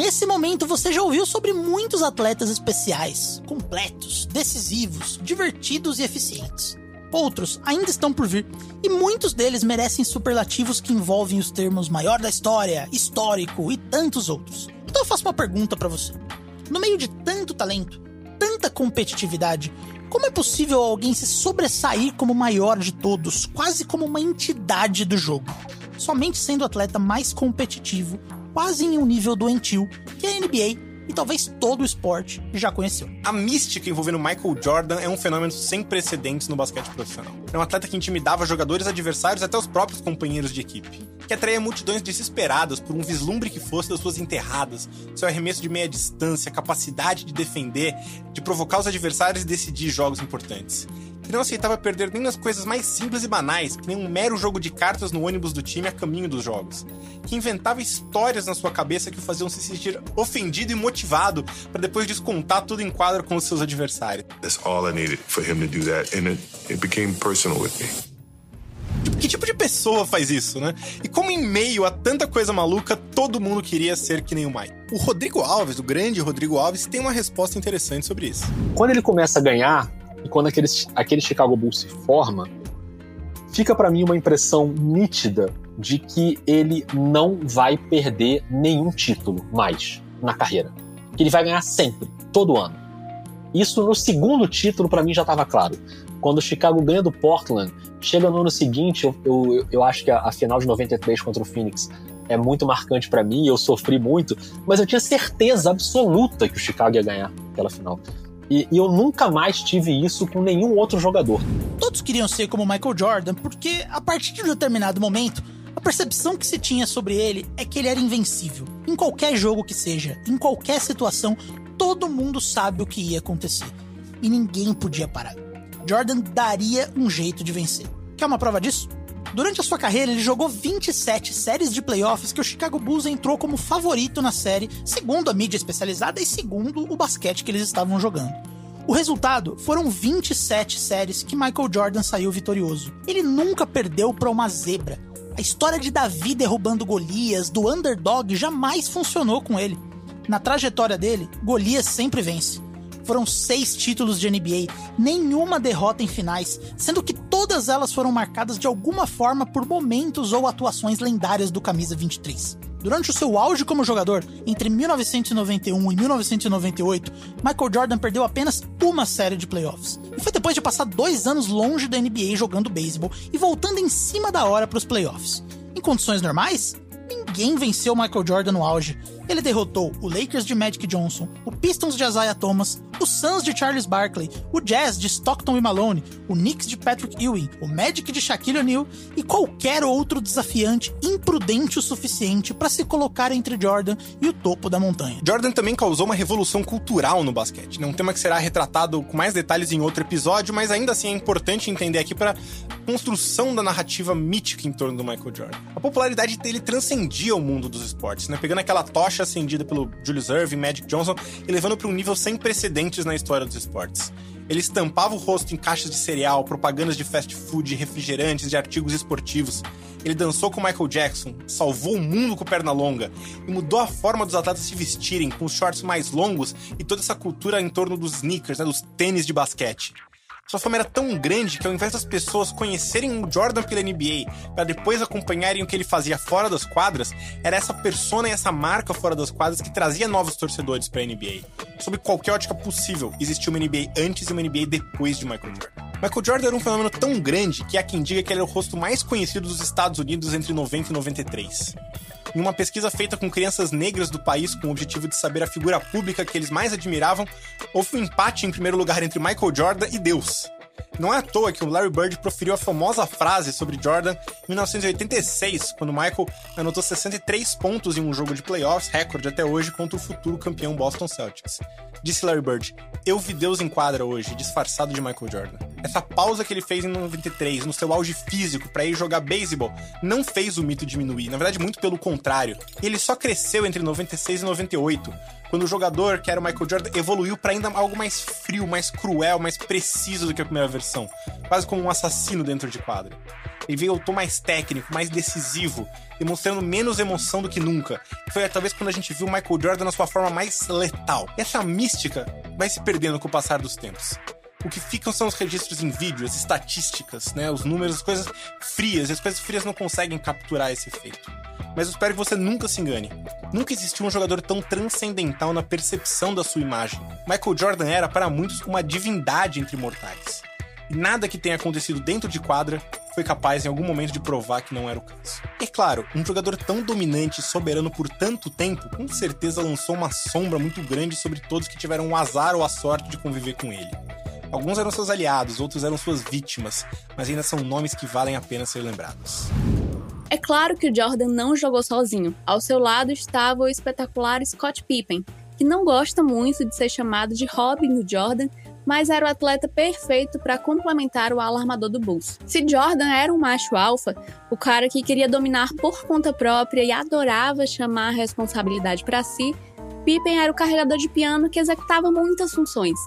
Nesse momento você já ouviu sobre muitos atletas especiais, completos, decisivos, divertidos e eficientes. Outros ainda estão por vir, e muitos deles merecem superlativos que envolvem os termos maior da história, histórico e tantos outros. Então eu faço uma pergunta pra você. No meio de tanto talento, tanta competitividade, como é possível alguém se sobressair como o maior de todos, quase como uma entidade do jogo? Somente sendo o atleta mais competitivo, quase em um nível doentio, que a NBA e talvez todo o esporte já conheceu. A mística envolvendo Michael Jordan é um fenômeno sem precedentes no basquete profissional. É um atleta que intimidava jogadores adversários até os próprios companheiros de equipe, que atraía multidões desesperadas por um vislumbre que fosse das suas enterradas, seu arremesso de meia distância, capacidade de defender, de provocar os adversários e decidir jogos importantes. Que não aceitava perder nem nas coisas mais simples e banais, que nem um mero jogo de cartas no ônibus do time a caminho dos jogos. Que inventava histórias na sua cabeça que o faziam se sentir ofendido e motivado para depois descontar tudo em quadro com os seus adversários. That's all I needed for him to do that, and it, it became personal with me. Que tipo de pessoa faz isso, né? E como em meio a tanta coisa maluca, todo mundo queria ser que nem o Mike. O Rodrigo Alves, o grande Rodrigo Alves, tem uma resposta interessante sobre isso. Quando ele começa a ganhar, e quando aquele, aquele Chicago Bulls se forma, fica para mim uma impressão nítida de que ele não vai perder nenhum título mais na carreira. Que ele vai ganhar sempre, todo ano. Isso no segundo título para mim já estava claro. Quando o Chicago ganha do Portland, chega no ano seguinte, eu, eu, eu acho que a, a final de 93 contra o Phoenix é muito marcante para mim, eu sofri muito, mas eu tinha certeza absoluta que o Chicago ia ganhar aquela final. E, e, eu nunca mais tive isso com nenhum outro jogador. Todos queriam ser como Michael Jordan, porque a partir de um determinado momento, a percepção que se tinha sobre ele é que ele era invencível. Em qualquer jogo que seja, em qualquer situação, todo mundo sabe o que ia acontecer. E ninguém podia parar. Jordan daria um jeito de vencer. Quer uma prova disso? Durante a sua carreira, ele jogou 27 séries de playoffs que o Chicago Bulls entrou como favorito na série, segundo a mídia especializada e segundo o basquete que eles estavam jogando. O resultado foram 27 séries que Michael Jordan saiu vitorioso. Ele nunca perdeu para uma zebra. A história de Davi derrubando Golias, do underdog, jamais funcionou com ele. Na trajetória dele, Golias sempre vence. Foram seis títulos de NBA, nenhuma derrota em finais, sendo que todas elas foram marcadas de alguma forma por momentos ou atuações lendárias do camisa 23. Durante o seu auge como jogador, entre 1991 e 1998, Michael Jordan perdeu apenas uma série de playoffs. E foi depois de passar dois anos longe da NBA jogando beisebol e voltando em cima da hora para os playoffs. Em condições normais, ninguém venceu Michael Jordan no auge. Ele derrotou o Lakers de Magic Johnson, o Pistons de Isaiah Thomas, o Suns de Charles Barkley, o Jazz de Stockton e Malone, o Knicks de Patrick Ewing, o Magic de Shaquille O'Neal e qualquer outro desafiante imprudente o suficiente para se colocar entre Jordan e o topo da montanha. Jordan também causou uma revolução cultural no basquete, né? um tema que será retratado com mais detalhes em outro episódio, mas ainda assim é importante entender aqui para construção da narrativa mítica em torno do Michael Jordan. A popularidade dele transcendia o mundo dos esportes, né? pegando aquela tocha acendida pelo Julius Erving, Magic Johnson e levando para um nível sem precedentes na história dos esportes. Ele estampava o rosto em caixas de cereal, propagandas de fast food, refrigerantes, de artigos esportivos. Ele dançou com Michael Jackson, salvou o mundo com perna longa e mudou a forma dos atletas se vestirem com os shorts mais longos e toda essa cultura em torno dos sneakers, né, dos tênis de basquete. Sua fama era tão grande que ao invés das pessoas conhecerem o Jordan pela NBA para depois acompanharem o que ele fazia fora das quadras, era essa persona e essa marca fora das quadras que trazia novos torcedores para a NBA. Sob qualquer ótica possível, existia uma NBA antes e uma NBA depois de Michael Jordan. Michael Jordan era um fenômeno tão grande que há quem diga que ele era o rosto mais conhecido dos Estados Unidos entre 90 e 93. Em uma pesquisa feita com crianças negras do país com o objetivo de saber a figura pública que eles mais admiravam, houve um empate em primeiro lugar entre Michael Jordan e Deus. Não é à toa que o Larry Bird proferiu a famosa frase sobre Jordan em 1986, quando Michael anotou 63 pontos em um jogo de playoffs, recorde até hoje, contra o futuro campeão Boston Celtics. Disse Larry Bird: Eu vi Deus em quadra hoje, disfarçado de Michael Jordan. Essa pausa que ele fez em 93, no seu auge físico, para ir jogar beisebol, não fez o mito diminuir. Na verdade, muito pelo contrário. Ele só cresceu entre 96 e 98, quando o jogador, que era o Michael Jordan, evoluiu para ainda algo mais frio, mais cruel, mais preciso do que a primeira versão. Quase como um assassino dentro de quadra. Ele veio ao tom mais técnico, mais decisivo, demonstrando menos emoção do que nunca. Foi talvez quando a gente viu o Michael Jordan na sua forma mais letal. E essa mística vai se perdendo com o passar dos tempos. O que ficam são os registros em vídeo, as estatísticas, né? Os números, as coisas frias. E as coisas frias não conseguem capturar esse efeito. Mas eu espero que você nunca se engane. Nunca existiu um jogador tão transcendental na percepção da sua imagem. Michael Jordan era, para muitos, uma divindade entre mortais. E nada que tenha acontecido dentro de quadra foi capaz em algum momento de provar que não era o caso. E claro, um jogador tão dominante e soberano por tanto tempo, com certeza lançou uma sombra muito grande sobre todos que tiveram o azar ou a sorte de conviver com ele. Alguns eram seus aliados, outros eram suas vítimas, mas ainda são nomes que valem a pena ser lembrados. É claro que o Jordan não jogou sozinho. Ao seu lado estava o espetacular Scott Pippen, que não gosta muito de ser chamado de Robin do Jordan, mas era o atleta perfeito para complementar o ala armador do Bulls. Se Jordan era um macho alfa, o cara que queria dominar por conta própria e adorava chamar a responsabilidade para si, Pippen era o carregador de piano que executava muitas funções.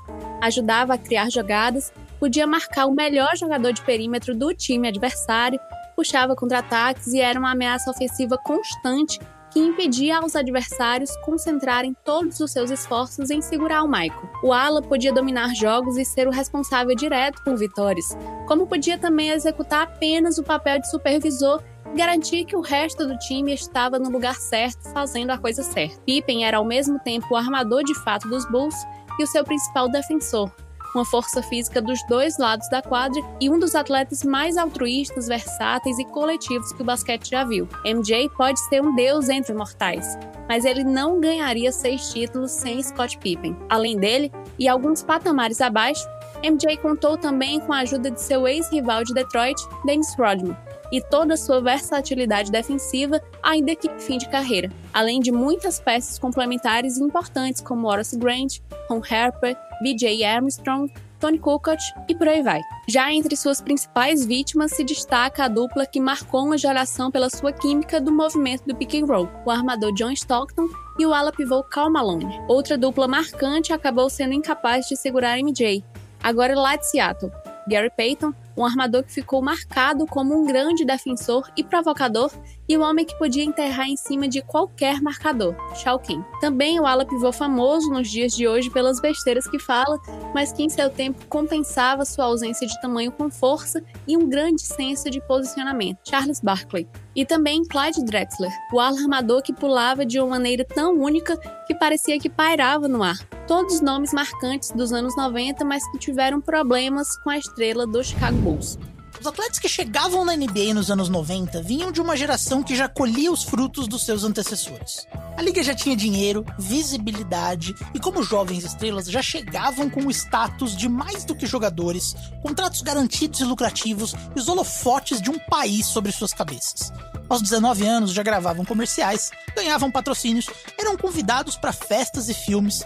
Ajudava a criar jogadas, podia marcar o melhor jogador de perímetro do time adversário, puxava contra-ataques e era uma ameaça ofensiva constante que impedia aos adversários concentrarem todos os seus esforços em segurar o Michael. O ala podia dominar jogos e ser o responsável direto por vitórias, como podia também executar apenas o papel de supervisor e garantir que o resto do time estava no lugar certo, fazendo a coisa certa. Pippen era ao mesmo tempo o armador de fato dos Bulls e o seu principal defensor, uma força física dos dois lados da quadra e um dos atletas mais altruístas, versáteis e coletivos que o basquete já viu. MJ pode ser um deus entre mortais, mas ele não ganharia seis títulos sem Scott Pippen. Além dele, e alguns patamares abaixo, MJ contou também com a ajuda de seu ex-rival de Detroit, Dennis Rodman, e toda a sua versatilidade defensiva, ainda que em fim de carreira, além de muitas peças complementares importantes como Horace Grant, Ron Harper, B.J. Armstrong, Tony Kukoc e por aí vai. Já entre suas principais vítimas se destaca a dupla que marcou uma geração pela sua química do movimento do pick and roll, o armador John Stockton e o ala pivô Karl Malone. Outra dupla marcante acabou sendo incapaz de segurar MJ, agora lá de Seattle, Gary Payton, um armador que ficou marcado como um grande defensor e provocador e um homem que podia enterrar em cima de qualquer marcador, Shao Kahn. Também o ala pivô famoso nos dias de hoje pelas besteiras que fala, mas que em seu tempo compensava sua ausência de tamanho com força e um grande senso de posicionamento, Charles Barkley. E também Clyde Drexler, o ala armador que pulava de uma maneira tão única que parecia que pairava no ar. Todos nomes marcantes dos anos 90, mas que tiveram problemas com a estrela do Chicago Bulls. Os atletas que chegavam na NBA nos anos 90 vinham de uma geração que já colhia os frutos dos seus antecessores. A liga já tinha dinheiro, visibilidade e, como jovens estrelas, já chegavam com o status de mais do que jogadores, contratos garantidos e lucrativos e os holofotes de um país sobre suas cabeças. Aos 19 anos já gravavam comerciais, ganhavam patrocínios, eram convidados para festas e filmes.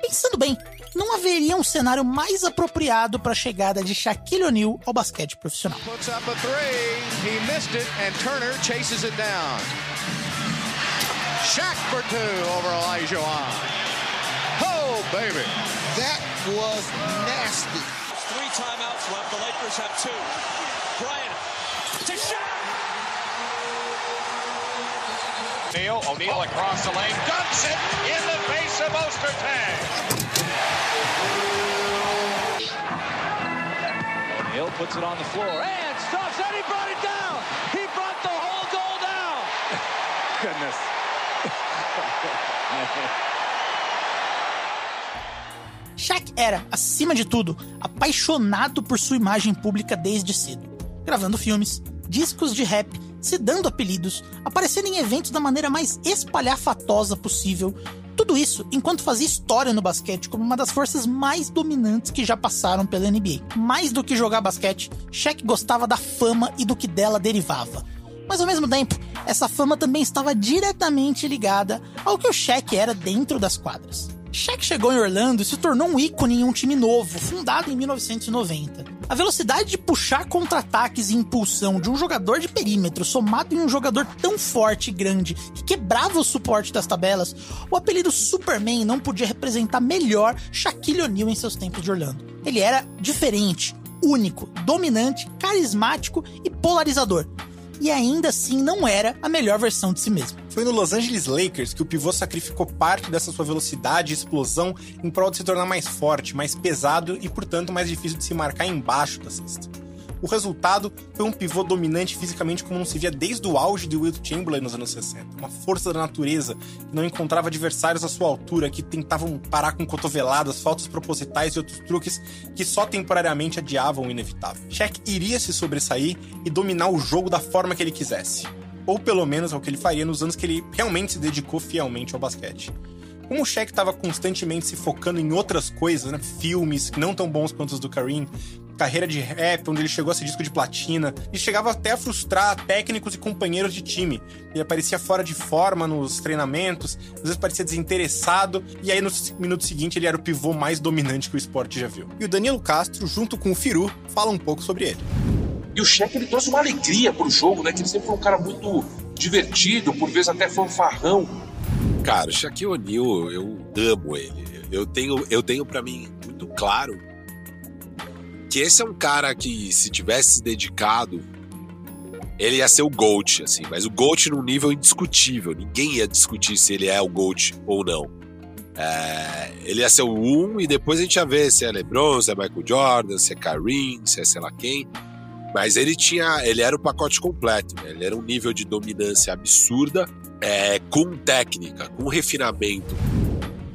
Pensando bem, não haveria um cenário mais apropriado para a chegada de Shaquille O'Neal ao basquete profissional. Puts up a three. He missed it, and Turner chases it down. Shaq for two over Elijah Wan. Oh, baby. That was nasty. Three timeouts left. The Lakers have two. Bryant to Shaq. O'Neal, O'Neal across the lane, dumps it in the face of Ostertag. O'Neal puts it on the floor and stops and he brought it down. He brought the whole goal down. Goodness. Shaq era, acima de tudo, apaixonado por sua imagem pública desde cedo, gravando filmes, discos de rap, se dando apelidos, aparecendo em eventos da maneira mais espalhafatosa possível. Tudo isso enquanto fazia história no basquete como uma das forças mais dominantes que já passaram pela NBA. Mais do que jogar basquete, Shaq gostava da fama e do que dela derivava. Mas ao mesmo tempo, essa fama também estava diretamente ligada ao que o Shaq era dentro das quadras. Shaq chegou em Orlando e se tornou um ícone em um time novo, fundado em 1990. A velocidade de puxar contra-ataques e impulsão de um jogador de perímetro somado em um jogador tão forte e grande que quebrava o suporte das tabelas, o apelido Superman não podia representar melhor Shaquille O'Neal em seus tempos de Orlando. Ele era diferente, único, dominante, carismático e polarizador. E ainda assim não era a melhor versão de si mesmo. Foi no Los Angeles Lakers que o pivô sacrificou parte dessa sua velocidade e explosão em prol de se tornar mais forte, mais pesado e, portanto, mais difícil de se marcar embaixo da cesta. O resultado foi um pivô dominante fisicamente como não se via desde o auge de Wilt Chamberlain nos anos 60. Uma força da natureza que não encontrava adversários à sua altura, que tentavam parar com cotoveladas, faltas propositais e outros truques que só temporariamente adiavam o inevitável. Shaq iria se sobressair e dominar o jogo da forma que ele quisesse. Ou pelo menos é o que ele faria nos anos que ele realmente se dedicou fielmente ao basquete. Como o Shaq estava constantemente se focando em outras coisas, né? filmes não tão bons quanto os do Kareem, carreira de rap, onde ele chegou a ser disco de platina, e chegava até a frustrar técnicos e companheiros de time. Ele aparecia fora de forma nos treinamentos, às vezes parecia desinteressado, e aí no minuto seguinte ele era o pivô mais dominante que o esporte já viu. E o Danilo Castro, junto com o Firu, fala um pouco sobre ele. E o Shaq ele trouxe uma alegria pro jogo, né? Que ele sempre foi um cara muito divertido, por vezes até fanfarrão. Cara, o Shaquille O'Neal, eu amo ele. Eu tenho, eu tenho para mim muito claro que esse é um cara que, se tivesse se dedicado, ele ia ser o GOAT, assim, mas o GOAT num nível indiscutível. Ninguém ia discutir se ele é o GOAT ou não. É, ele ia ser o 1 e depois a gente ia ver se é LeBron, se é Michael Jordan, se é Kareem, se é sei lá quem. Mas ele tinha, ele era o pacote completo, né? ele era um nível de dominância absurda, é, com técnica, com refinamento.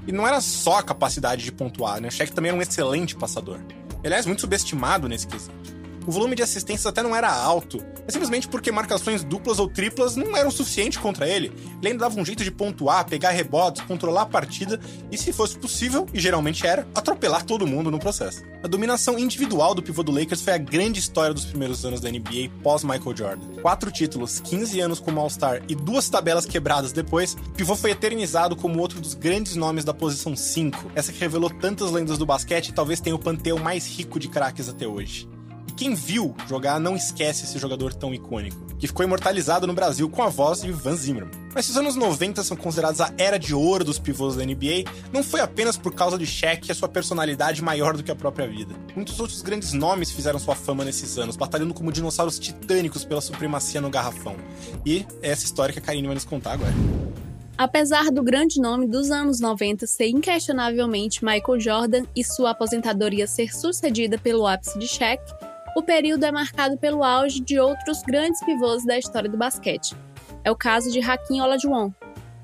E não era só a capacidade de pontuar, né? O Shaq também era um excelente passador. Aliás, muito subestimado nesse quesito. O volume de assistências até não era alto, é simplesmente porque marcações duplas ou triplas não eram suficientes contra ele. Ele ainda dava um jeito de pontuar, pegar rebotes, controlar a partida e, se fosse possível, e geralmente era, atropelar todo mundo no processo. A dominação individual do pivô do Lakers foi a grande história dos primeiros anos da NBA pós-Michael Jordan. Quatro títulos, 15 anos como All-Star e duas tabelas quebradas depois, o pivô foi eternizado como outro dos grandes nomes da posição 5, essa que revelou tantas lendas do basquete e talvez tenha o panteão mais rico de craques até hoje quem viu jogar não esquece esse jogador tão icônico, que ficou imortalizado no Brasil com a voz de Van Zimmerman. Mas se os anos 90 são considerados a era de ouro dos pivôs da NBA, não foi apenas por causa de Shaq e a sua personalidade maior do que a própria vida. Muitos outros grandes nomes fizeram sua fama nesses anos, batalhando como dinossauros titânicos pela supremacia no garrafão. E é essa história que a Karine vai nos contar agora. Apesar do grande nome dos anos 90 ser inquestionavelmente Michael Jordan e sua aposentadoria ser sucedida pelo ápice de Shaq, o período é marcado pelo auge de outros grandes pivôs da história do basquete. É o caso de Hakim Olajuwon,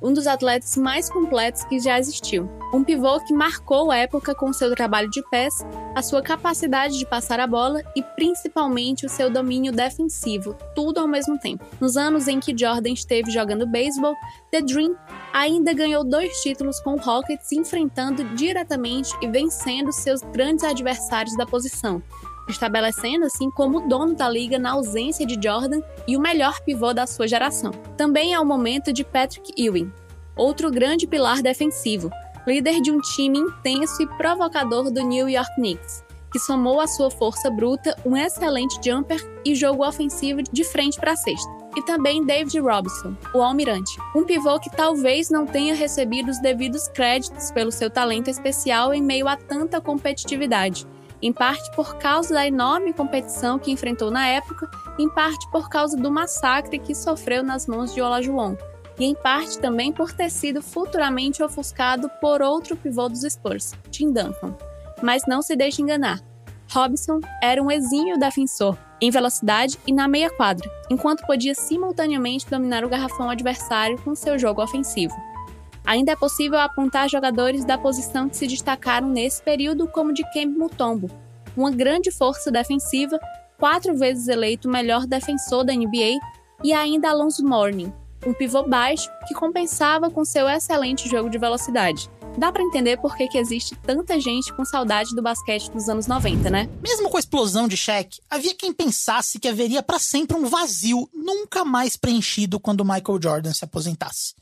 um dos atletas mais completos que já existiu. Um pivô que marcou a época com seu trabalho de pés, a sua capacidade de passar a bola e principalmente o seu domínio defensivo, tudo ao mesmo tempo. Nos anos em que Jordan esteve jogando beisebol, The Dream ainda ganhou dois títulos com o Rockets enfrentando diretamente e vencendo seus grandes adversários da posição, estabelecendo assim como o dono da liga na ausência de Jordan e o melhor pivô da sua geração. Também é o momento de Patrick Ewing, outro grande pilar defensivo, líder de um time intenso e provocador do New York Knicks, que somou à sua força bruta um excelente jumper e jogo ofensivo de frente para a cesta. E também David Robinson, o almirante, um pivô que talvez não tenha recebido os devidos créditos pelo seu talento especial em meio a tanta competitividade, em parte por causa da enorme competição que enfrentou na época, em parte por causa do massacre que sofreu nas mãos de Olajuwon, e em parte também por ter sido futuramente ofuscado por outro pivô dos Spurs, Tim Duncan. Mas não se deixe enganar. Robson era um exímio defensor, em velocidade e na meia quadra, enquanto podia simultaneamente dominar o garrafão adversário com seu jogo ofensivo. Ainda é possível apontar jogadores da posição que se destacaram nesse período, como de Kemba Mutombo, uma grande força defensiva, quatro vezes eleito melhor defensor da NBA, e ainda Alonso Mourning, um pivô baixo que compensava com seu excelente jogo de velocidade. Dá para entender por que, que existe tanta gente com saudade do basquete dos anos 90, né? Mesmo com a explosão de Shaq, havia quem pensasse que haveria para sempre um vazio nunca mais preenchido quando Michael Jordan se aposentasse.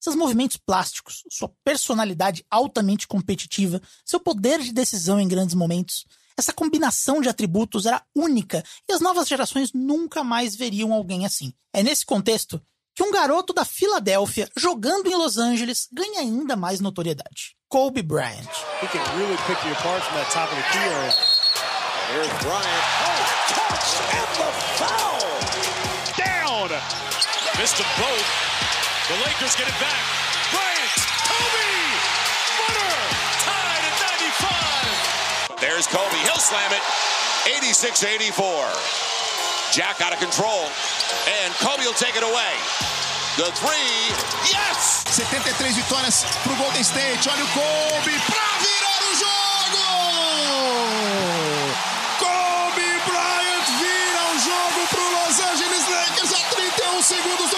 Seus movimentos plásticos, sua personalidade altamente competitiva, seu poder de decisão em grandes momentos, essa combinação de atributos era única e as novas gerações nunca mais veriam alguém assim. É nesse contexto que um garoto da Filadélfia jogando em Los Angeles ganha ainda mais notoriedade. Kobe Bryant. He the key area. Here's Bryant. Touch and the foul. Down. Missed them both. The Lakers get it back. Bryant, Kobe, Butter, tied at 95. There's Kobe. He'll slam it. 86-84. Jack out of control. And Kobe will take it away. The three. Yes! 73 vitórias pro Golden State. Olha o Kobe pra virar o jogo! Kobe Bryant vira o jogo pro Los Angeles Lakers a 31 um segundos do final.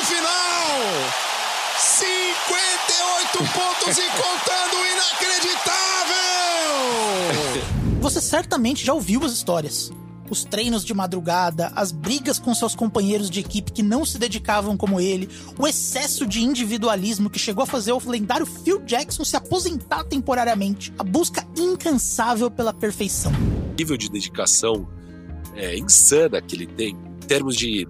58 pontos e contando inacreditável! Você certamente já ouviu as histórias. Os treinos de madrugada, as brigas com seus companheiros de equipe que não se dedicavam como ele, o excesso de individualismo que chegou a fazer o lendário Phil Jackson se aposentar temporariamente, a busca incansável pela perfeição. O nível de dedicação é, insana que ele tem, em termos de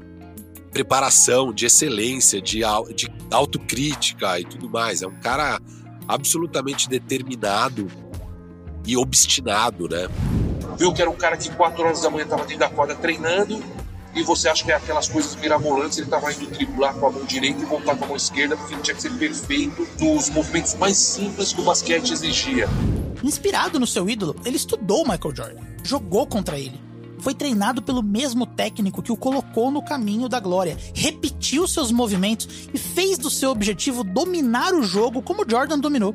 preparação, de excelência, de, de autocrítica e tudo mais. É um cara absolutamente determinado e obstinado, né? Viu que era um cara que 4 horas da manhã estava dentro da quadra treinando e você acha que é aquelas coisas mirabolantes, ele estava indo driblar com a mão direita e voltar com a mão esquerda porque ele tinha que ser perfeito nos movimentos mais simples que o basquete exigia. Inspirado no seu ídolo, ele estudou Michael Jordan, jogou contra ele, foi treinado pelo mesmo técnico que o colocou no caminho da glória, repetiu seus movimentos e fez do seu objetivo dominar o jogo como Jordan dominou.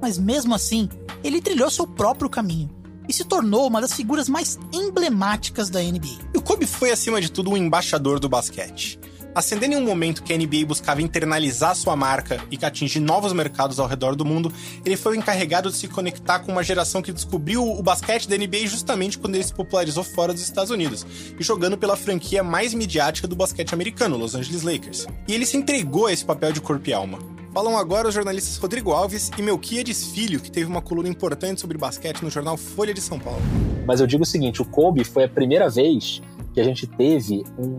Mas mesmo assim, ele trilhou seu próprio caminho e se tornou uma das figuras mais emblemáticas da NBA. E o Kobe foi, acima de tudo, um embaixador do basquete. Ascendendo em um momento que a NBA buscava internalizar sua marca e atingir novos mercados ao redor do mundo, ele foi encarregado de se conectar com uma geração que descobriu o basquete da NBA justamente quando ele se popularizou fora dos Estados Unidos, e jogando pela franquia mais midiática do basquete americano, Los Angeles Lakers. E ele se entregou a esse papel de corpo e alma. Falam agora os jornalistas Rodrigo Alves e Melquiades Filho, que teve uma coluna importante sobre basquete no jornal Folha de São Paulo. Mas eu digo o seguinte: o Kobe foi a primeira vez que a gente teve um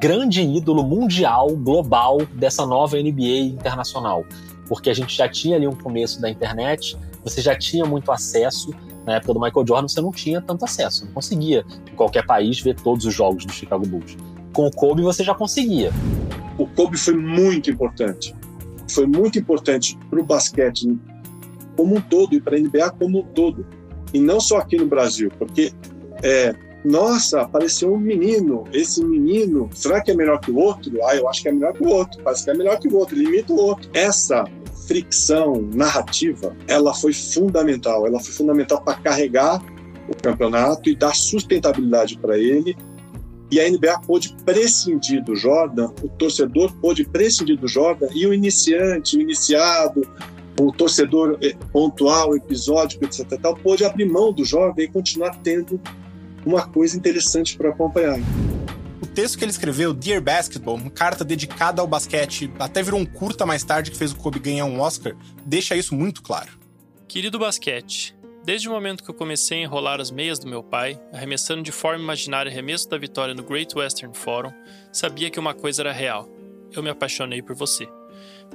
grande ídolo mundial, global, dessa nova NBA internacional. Porque a gente já tinha ali um começo da internet, você já tinha muito acesso. Na época do Michael Jordan, você não tinha tanto acesso, não conseguia em qualquer país ver todos os jogos do Chicago Bulls. Com o Kobe, você já conseguia. O Kobe foi muito importante. Foi muito importante para o basquete como um todo e para a NBA como um todo. E não só aqui no Brasil, porque é, nossa, apareceu um menino, esse menino, será que é melhor que o outro? Ah, eu acho que é melhor que o outro, parece que é melhor que o outro, limita o outro. Essa fricção narrativa, ela foi fundamental, ela foi fundamental para carregar o campeonato e dar sustentabilidade para ele. E a NBA pôde prescindir do Jordan, o torcedor pôde prescindir do Jordan e o iniciante, o iniciado, o torcedor eh, pontual, episódico, etc. Tal, pôde abrir mão do Jordan e continuar tendo uma coisa interessante para acompanhar. O texto que ele escreveu, Dear Basketball, uma carta dedicada ao basquete, até virou um curta mais tarde que fez o Kobe ganhar um Oscar, deixa isso muito claro. Querido basquete, desde o momento que eu comecei a enrolar as meias do meu pai, arremessando de forma imaginária arremesso da vitória no Great Western Forum, sabia que uma coisa era real. Eu me apaixonei por você.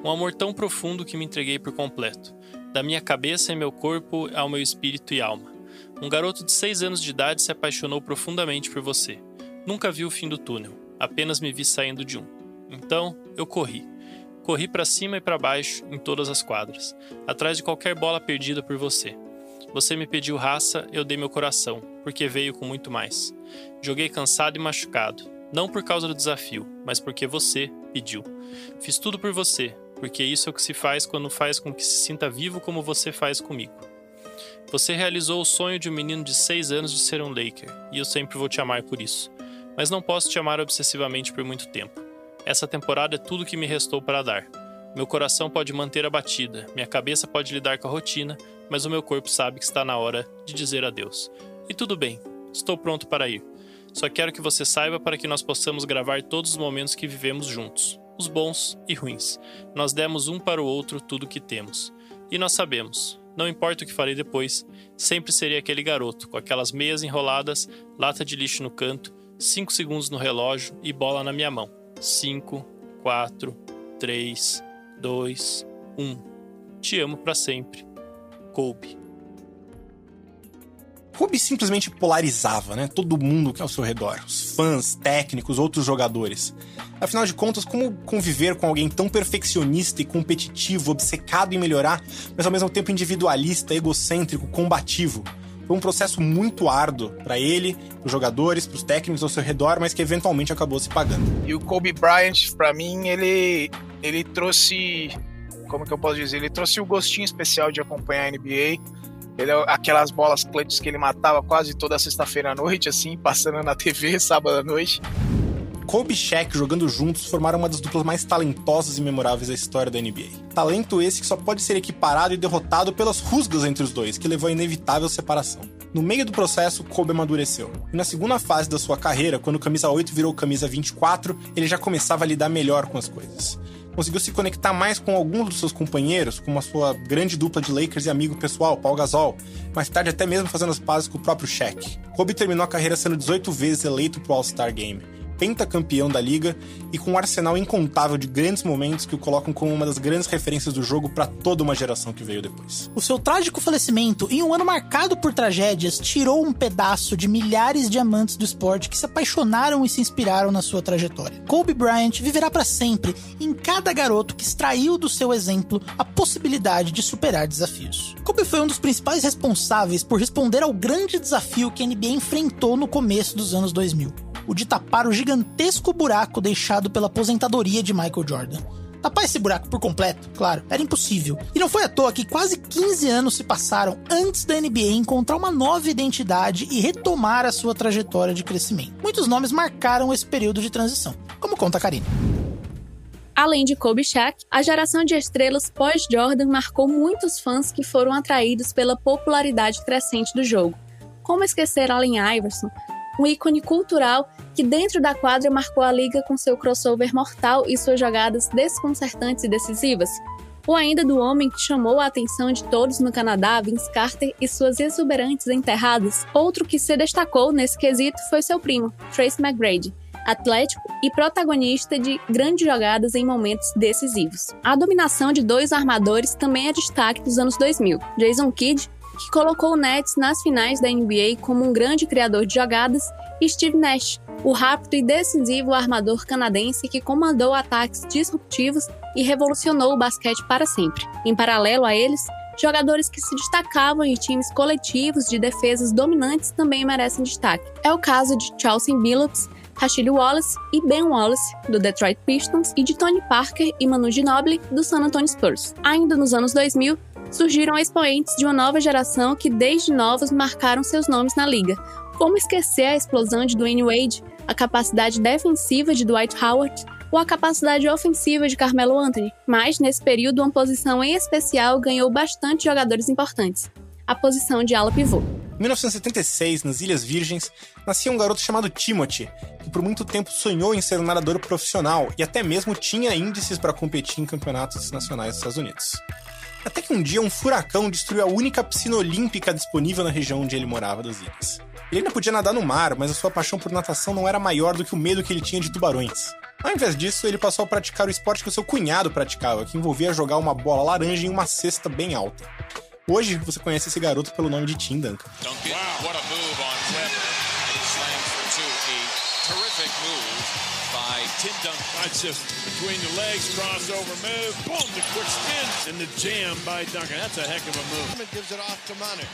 Um amor tão profundo que me entreguei por completo, da minha cabeça e meu corpo ao meu espírito e alma. Um garoto de 6 anos de idade se apaixonou profundamente por você. Nunca vi o fim do túnel, apenas me vi saindo de um. Então, eu corri. Corri para cima e para baixo em todas as quadras, atrás de qualquer bola perdida por você. Você me pediu raça, eu dei meu coração, porque veio com muito mais. Joguei cansado e machucado, não por causa do desafio, mas porque você pediu. Fiz tudo por você, porque isso é o que se faz quando faz com que se sinta vivo como você faz comigo. Você realizou o sonho de um menino de 6 anos de ser um Laker, e eu sempre vou te amar por isso. Mas não posso te amar obsessivamente por muito tempo. Essa temporada é tudo que me restou para dar. Meu coração pode manter a batida, minha cabeça pode lidar com a rotina, mas o meu corpo sabe que está na hora de dizer adeus. E tudo bem, estou pronto para ir. Só quero que você saiba para que nós possamos gravar todos os momentos que vivemos juntos, os bons e ruins. Nós demos um para o outro tudo o que temos. E nós sabemos, não importa o que farei depois, sempre serei aquele garoto, com aquelas meias enroladas, lata de lixo no canto, 5 segundos no relógio e bola na minha mão. 5, 4, 3, 2, 1. Te amo para sempre. Kobe. Kobe simplesmente polarizava, né? Todo mundo que é ao seu redor, os fãs, técnicos, outros jogadores. Afinal de contas, como conviver com alguém tão perfeccionista e competitivo, obcecado em melhorar, mas ao mesmo tempo individualista, egocêntrico, combativo? Foi um processo muito árduo para ele, para os jogadores, para os técnicos ao seu redor, mas que eventualmente acabou se pagando. E o Kobe Bryant, para mim, ele ele trouxe, como que eu posso dizer, ele trouxe o um gostinho especial de acompanhar a NBA ele, aquelas bolas clutches que ele matava quase toda sexta-feira à noite, assim, passando na TV sábado à noite. Kobe e Shaq jogando juntos formaram uma das duplas mais talentosas e memoráveis da história da NBA. Talento esse que só pode ser equiparado e derrotado pelas rusgas entre os dois, que levou à inevitável separação. No meio do processo, Kobe amadureceu. E na segunda fase da sua carreira, quando camisa 8 virou camisa 24, ele já começava a lidar melhor com as coisas conseguiu se conectar mais com alguns dos seus companheiros, como a sua grande dupla de Lakers e amigo pessoal, Paul Gasol, mais tarde até mesmo fazendo as pazes com o próprio Shaq. Kobe terminou a carreira sendo 18 vezes eleito para o All-Star Game pentacampeão da liga e com um arsenal incontável de grandes momentos que o colocam como uma das grandes referências do jogo para toda uma geração que veio depois. O seu trágico falecimento, em um ano marcado por tragédias, tirou um pedaço de milhares de amantes do esporte que se apaixonaram e se inspiraram na sua trajetória. Kobe Bryant viverá para sempre em cada garoto que extraiu do seu exemplo a possibilidade de superar desafios. Kobe foi um dos principais responsáveis por responder ao grande desafio que a NBA enfrentou no começo dos anos 2000 o de tapar o gigantesco buraco deixado pela aposentadoria de Michael Jordan. Tapar esse buraco por completo, claro, era impossível. E não foi à toa que quase 15 anos se passaram antes da NBA encontrar uma nova identidade e retomar a sua trajetória de crescimento. Muitos nomes marcaram esse período de transição. como conta a Karine. Além de Kobe Shaq, a geração de estrelas pós-Jordan marcou muitos fãs que foram atraídos pela popularidade crescente do jogo. Como esquecer Allen Iverson, um ícone cultural que dentro da quadra marcou a liga com seu crossover mortal e suas jogadas desconcertantes e decisivas? Ou ainda do homem que chamou a atenção de todos no Canadá, Vince Carter, e suas exuberantes enterradas? Outro que se destacou nesse quesito foi seu primo, Trace McGrady, atlético e protagonista de grandes jogadas em momentos decisivos. A dominação de dois armadores também é destaque dos anos 2000. Jason Kidd, que colocou o Nets nas finais da NBA como um grande criador de jogadas, e Steve Nash, o rápido e decisivo armador canadense que comandou ataques disruptivos e revolucionou o basquete para sempre. Em paralelo a eles, jogadores que se destacavam em times coletivos de defesas dominantes também merecem destaque. É o caso de Chelsea Billups, Rashid Wallace e Ben Wallace, do Detroit Pistons, e de Tony Parker e Manu Ginobili, do San Antonio Spurs. Ainda nos anos 2000, surgiram expoentes de uma nova geração que desde novos marcaram seus nomes na liga. Como esquecer a explosão de Dwayne Wade, a capacidade defensiva de Dwight Howard ou a capacidade ofensiva de Carmelo Anthony? Mas, nesse período, uma posição em especial ganhou bastante jogadores importantes. A posição de ala pivô. Em 1976, nas Ilhas Virgens, nascia um garoto chamado Timothy, que por muito tempo sonhou em ser um nadador profissional e até mesmo tinha índices para competir em campeonatos nacionais dos Estados Unidos. Até que um dia um furacão destruiu a única piscina olímpica disponível na região onde ele morava das ilhas. Ele ainda podia nadar no mar, mas a sua paixão por natação não era maior do que o medo que ele tinha de tubarões. Ao invés disso, ele passou a praticar o esporte que o seu cunhado praticava, que envolvia jogar uma bola laranja em uma cesta bem alta. Hoje você conhece esse garoto pelo nome de Tim Duncan. Duncan, what a move on Kleber. He slams for two. A terrific move by Tim Duncan. That's just between the legs, crossover move, boom, the quick spin, and the jam by Duncan. That's a heck of a move. Gives it off to Money.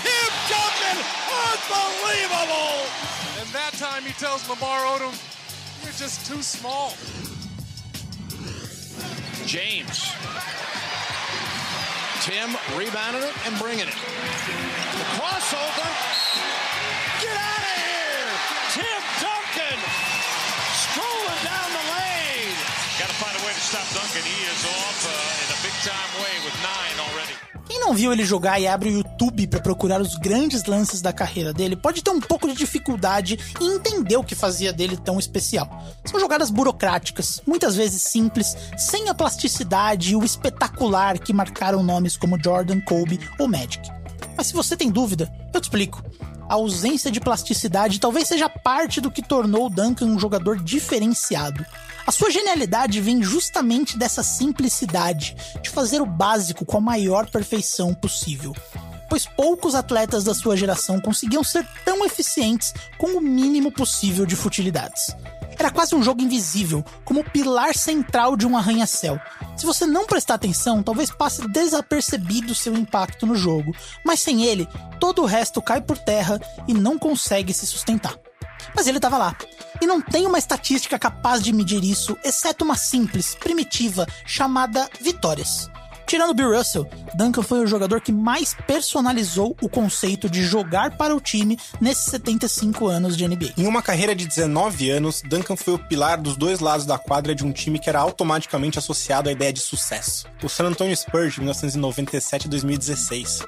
Tim Duncan, unbelievable! And that time he tells Lamar Odom, you're just too small. James. Tim rebounding it and bringing it. The crossover. Get out of here! Tim Duncan strolling down the lane. Got to find a way to stop Duncan. He is off uh, in a big time way with nine already. Quem não viu ele jogar e abre o YouTube para procurar os grandes lances da carreira dele pode ter um pouco de dificuldade em entender o que fazia dele tão especial. São jogadas burocráticas, muitas vezes simples, sem a plasticidade e o espetacular que marcaram nomes como Jordan, Kobe ou Magic. Mas se você tem dúvida, eu te explico. A ausência de plasticidade talvez seja parte do que tornou o Duncan um jogador diferenciado. A sua genialidade vem justamente dessa simplicidade, de fazer o básico com a maior perfeição possível. Pois poucos atletas da sua geração conseguiam ser tão eficientes com o mínimo possível de futilidades. Era quase um jogo invisível, como o pilar central de um arranha-céu. Se você não prestar atenção, talvez passe desapercebido seu impacto no jogo, mas sem ele, todo o resto cai por terra e não consegue se sustentar. Mas ele estava lá. E não tem uma estatística capaz de medir isso, exceto uma simples, primitiva, chamada vitórias. Tirando Bill Russell, Duncan foi o jogador que mais personalizou o conceito de jogar para o time nesses 75 anos de NBA. Em uma carreira de 19 anos, Duncan foi o pilar dos dois lados da quadra de um time que era automaticamente associado à ideia de sucesso. O San Antonio Spurs de 1997 e 2016.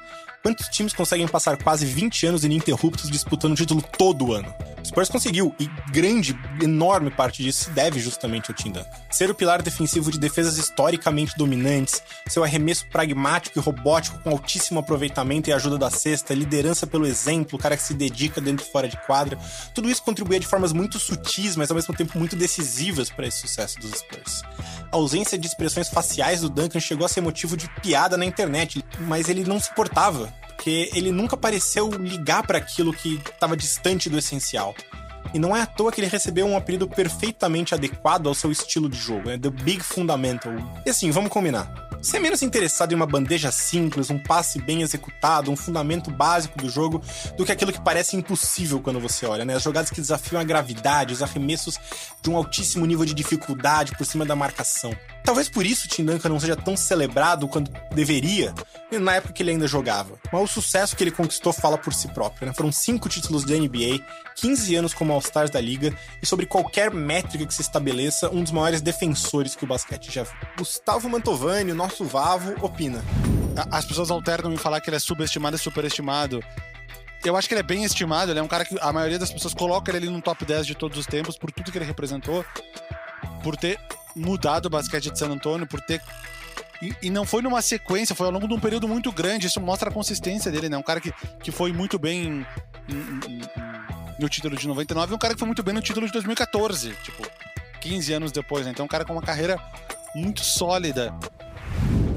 Quantos times conseguem passar quase 20 anos ininterruptos disputando o título todo ano? O Spurs conseguiu, e grande, enorme parte disso se deve justamente ao Tim Duncan. Ser o pilar defensivo de defesas historicamente dominantes, seu arremesso pragmático e robótico com altíssimo aproveitamento e ajuda da cesta, liderança pelo exemplo, o cara que se dedica dentro e fora de quadra, tudo isso contribuía de formas muito sutis, mas ao mesmo tempo muito decisivas para esse sucesso dos Spurs. A ausência de expressões faciais do Duncan chegou a ser motivo de piada na internet, mas ele não se portava porque ele nunca pareceu ligar para aquilo que estava distante do essencial. E não é à toa que ele recebeu um apelido perfeitamente adequado ao seu estilo de jogo, né? The Big Fundamental. E assim, vamos combinar. Você é menos interessado em uma bandeja simples, um passe bem executado, um fundamento básico do jogo, do que aquilo que parece impossível quando você olha, né? As jogadas que desafiam a gravidade, os arremessos de um altíssimo nível de dificuldade por cima da marcação. Talvez por isso o Tim Duncan não seja tão celebrado quanto deveria na época que ele ainda jogava. Mas o sucesso que ele conquistou fala por si próprio. Né? Foram cinco títulos da NBA, 15 anos como All-Stars da liga e sobre qualquer métrica que se estabeleça, um dos maiores defensores que o basquete já viu. Gustavo Mantovani, o nosso Vavo, opina. As pessoas alternam em falar que ele é subestimado e superestimado. Eu acho que ele é bem estimado, ele é um cara que a maioria das pessoas coloca ele ali no top 10 de todos os tempos por tudo que ele representou, por ter mudado o basquete de San Antonio, por ter. E, e, não foi numa sequência, foi ao longo de um período muito grande. Isso mostra a consistência dele, né? Um cara que, que foi muito bem em, em, no título de 99 e um cara que foi muito bem no título de 2014, tipo, 15 anos depois, né? Então, um cara com uma carreira muito sólida.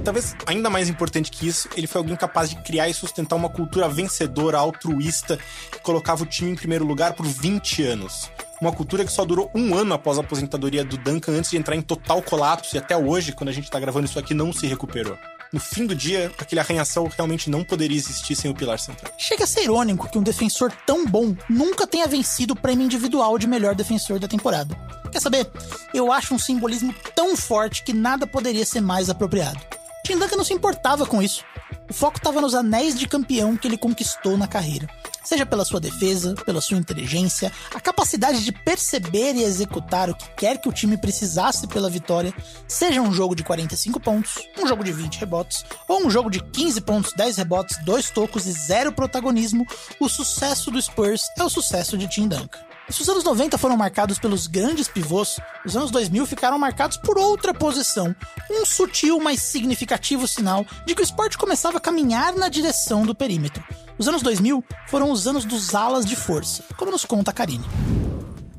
Talvez ainda mais importante que isso, ele foi alguém capaz de criar e sustentar uma cultura vencedora, altruísta, que colocava o time em primeiro lugar por 20 anos uma cultura que só durou um ano após a aposentadoria do Duncan antes de entrar em total colapso e até hoje, quando a gente tá gravando isso aqui, não se recuperou. No fim do dia, aquele arranha-céu realmente não poderia existir sem o pilar central. Chega a ser irônico que um defensor tão bom nunca tenha vencido o prêmio individual de melhor defensor da temporada. Quer saber? Eu acho um simbolismo tão forte que nada poderia ser mais apropriado. Tim Duncan não se importava com isso. O foco estava nos anéis de campeão que ele conquistou na carreira. Seja pela sua defesa, pela sua inteligência, a capacidade de perceber e executar o que quer que o time precisasse pela vitória, seja um jogo de 45 pontos, um jogo de 20 rebotes, ou um jogo de 15 pontos, 10 rebotes, 2 tocos e zero protagonismo, o sucesso do Spurs é o sucesso de Tim Duncan. Se os anos 90 foram marcados pelos grandes pivôs, os anos 2000 ficaram marcados por outra posição, um sutil, mas significativo sinal de que o esporte começava a caminhar na direção do perímetro. Os anos 2000 foram os anos dos alas de força, como nos conta a Karine.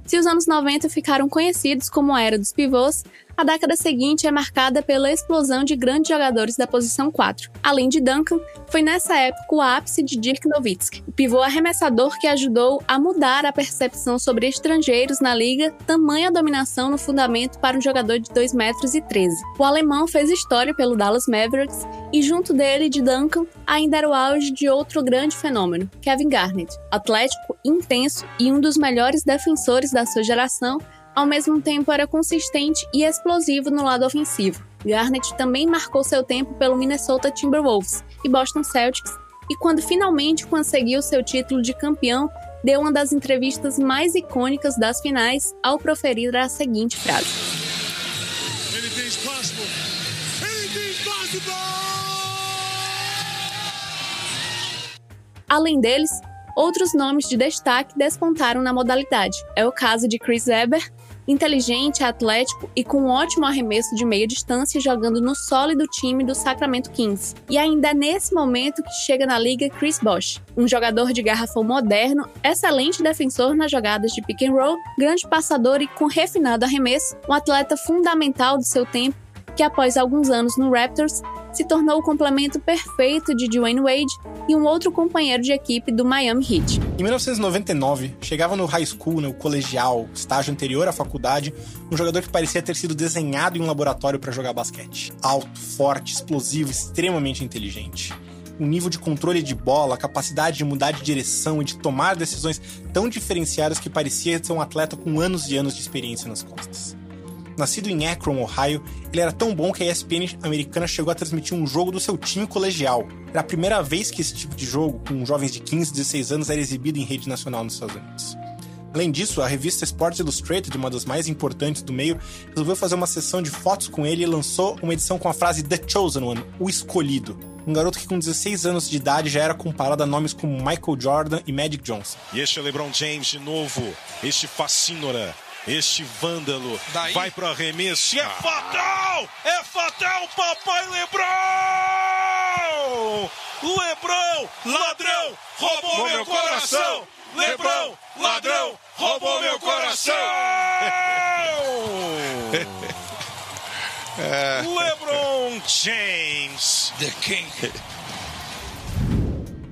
Se os anos 90 ficaram conhecidos como a era dos pivôs, a década seguinte é marcada pela explosão de grandes jogadores da posição 4. Além de Duncan, foi nessa época o ápice de Dirk Nowitzki, o pivô arremessador que ajudou a mudar a percepção sobre estrangeiros na liga, tamanha dominação no fundamento para um jogador de 2 metros e 13. O alemão fez história pelo Dallas Mavericks e junto dele de Duncan ainda era o auge de outro grande fenômeno, Kevin Garnett, atlético, intenso e um dos melhores defensores da sua geração, ao mesmo tempo era consistente e explosivo no lado ofensivo. Garnett também marcou seu tempo pelo Minnesota Timberwolves e Boston Celtics, e quando finalmente conseguiu seu título de campeão, deu uma das entrevistas mais icônicas das finais ao proferir a seguinte frase: Anything's possible. Anything's possible. Além deles, outros nomes de destaque despontaram na modalidade. É o caso de Chris Webber, inteligente, atlético e com um ótimo arremesso de meia distância jogando no sólido time do Sacramento Kings. E ainda é nesse momento que chega na liga Chris Bosh, um jogador de garrafão moderno, excelente defensor nas jogadas de pick and roll, grande passador e com refinado arremesso, um atleta fundamental do seu tempo que após alguns anos no Raptors se tornou o complemento perfeito de Dwayne Wade e um outro companheiro de equipe do Miami Heat. Em 1999, chegava no high school, no colegial, estágio anterior à faculdade, um jogador que parecia ter sido desenhado em um laboratório para jogar basquete. Alto, forte, explosivo, extremamente inteligente. Um nível de controle de bola, capacidade de mudar de direção e de tomar decisões tão diferenciadas que parecia ser um atleta com anos e anos de experiência nas costas. Nascido em Akron, Ohio, ele era tão bom que a ESPN americana chegou a transmitir um jogo do seu time colegial. Era a primeira vez que esse tipo de jogo, com jovens de 15, 16 anos, era exibido em rede nacional nos Estados Unidos. Além disso, a revista Sports Illustrated, uma das mais importantes do meio, resolveu fazer uma sessão de fotos com ele e lançou uma edição com a frase The Chosen One, o escolhido. Um garoto que com 16 anos de idade já era comparado a nomes como Michael Jordan e Magic Johnson. E este é LeBron James de novo, este fascínora, este vândalo Daí? vai pro arremesso e é fatal! É fatal, papai Lebron! Lebron, ladrão, roubou meu coração! Lebron, ladrão, roubou meu coração! LeBron James, The King.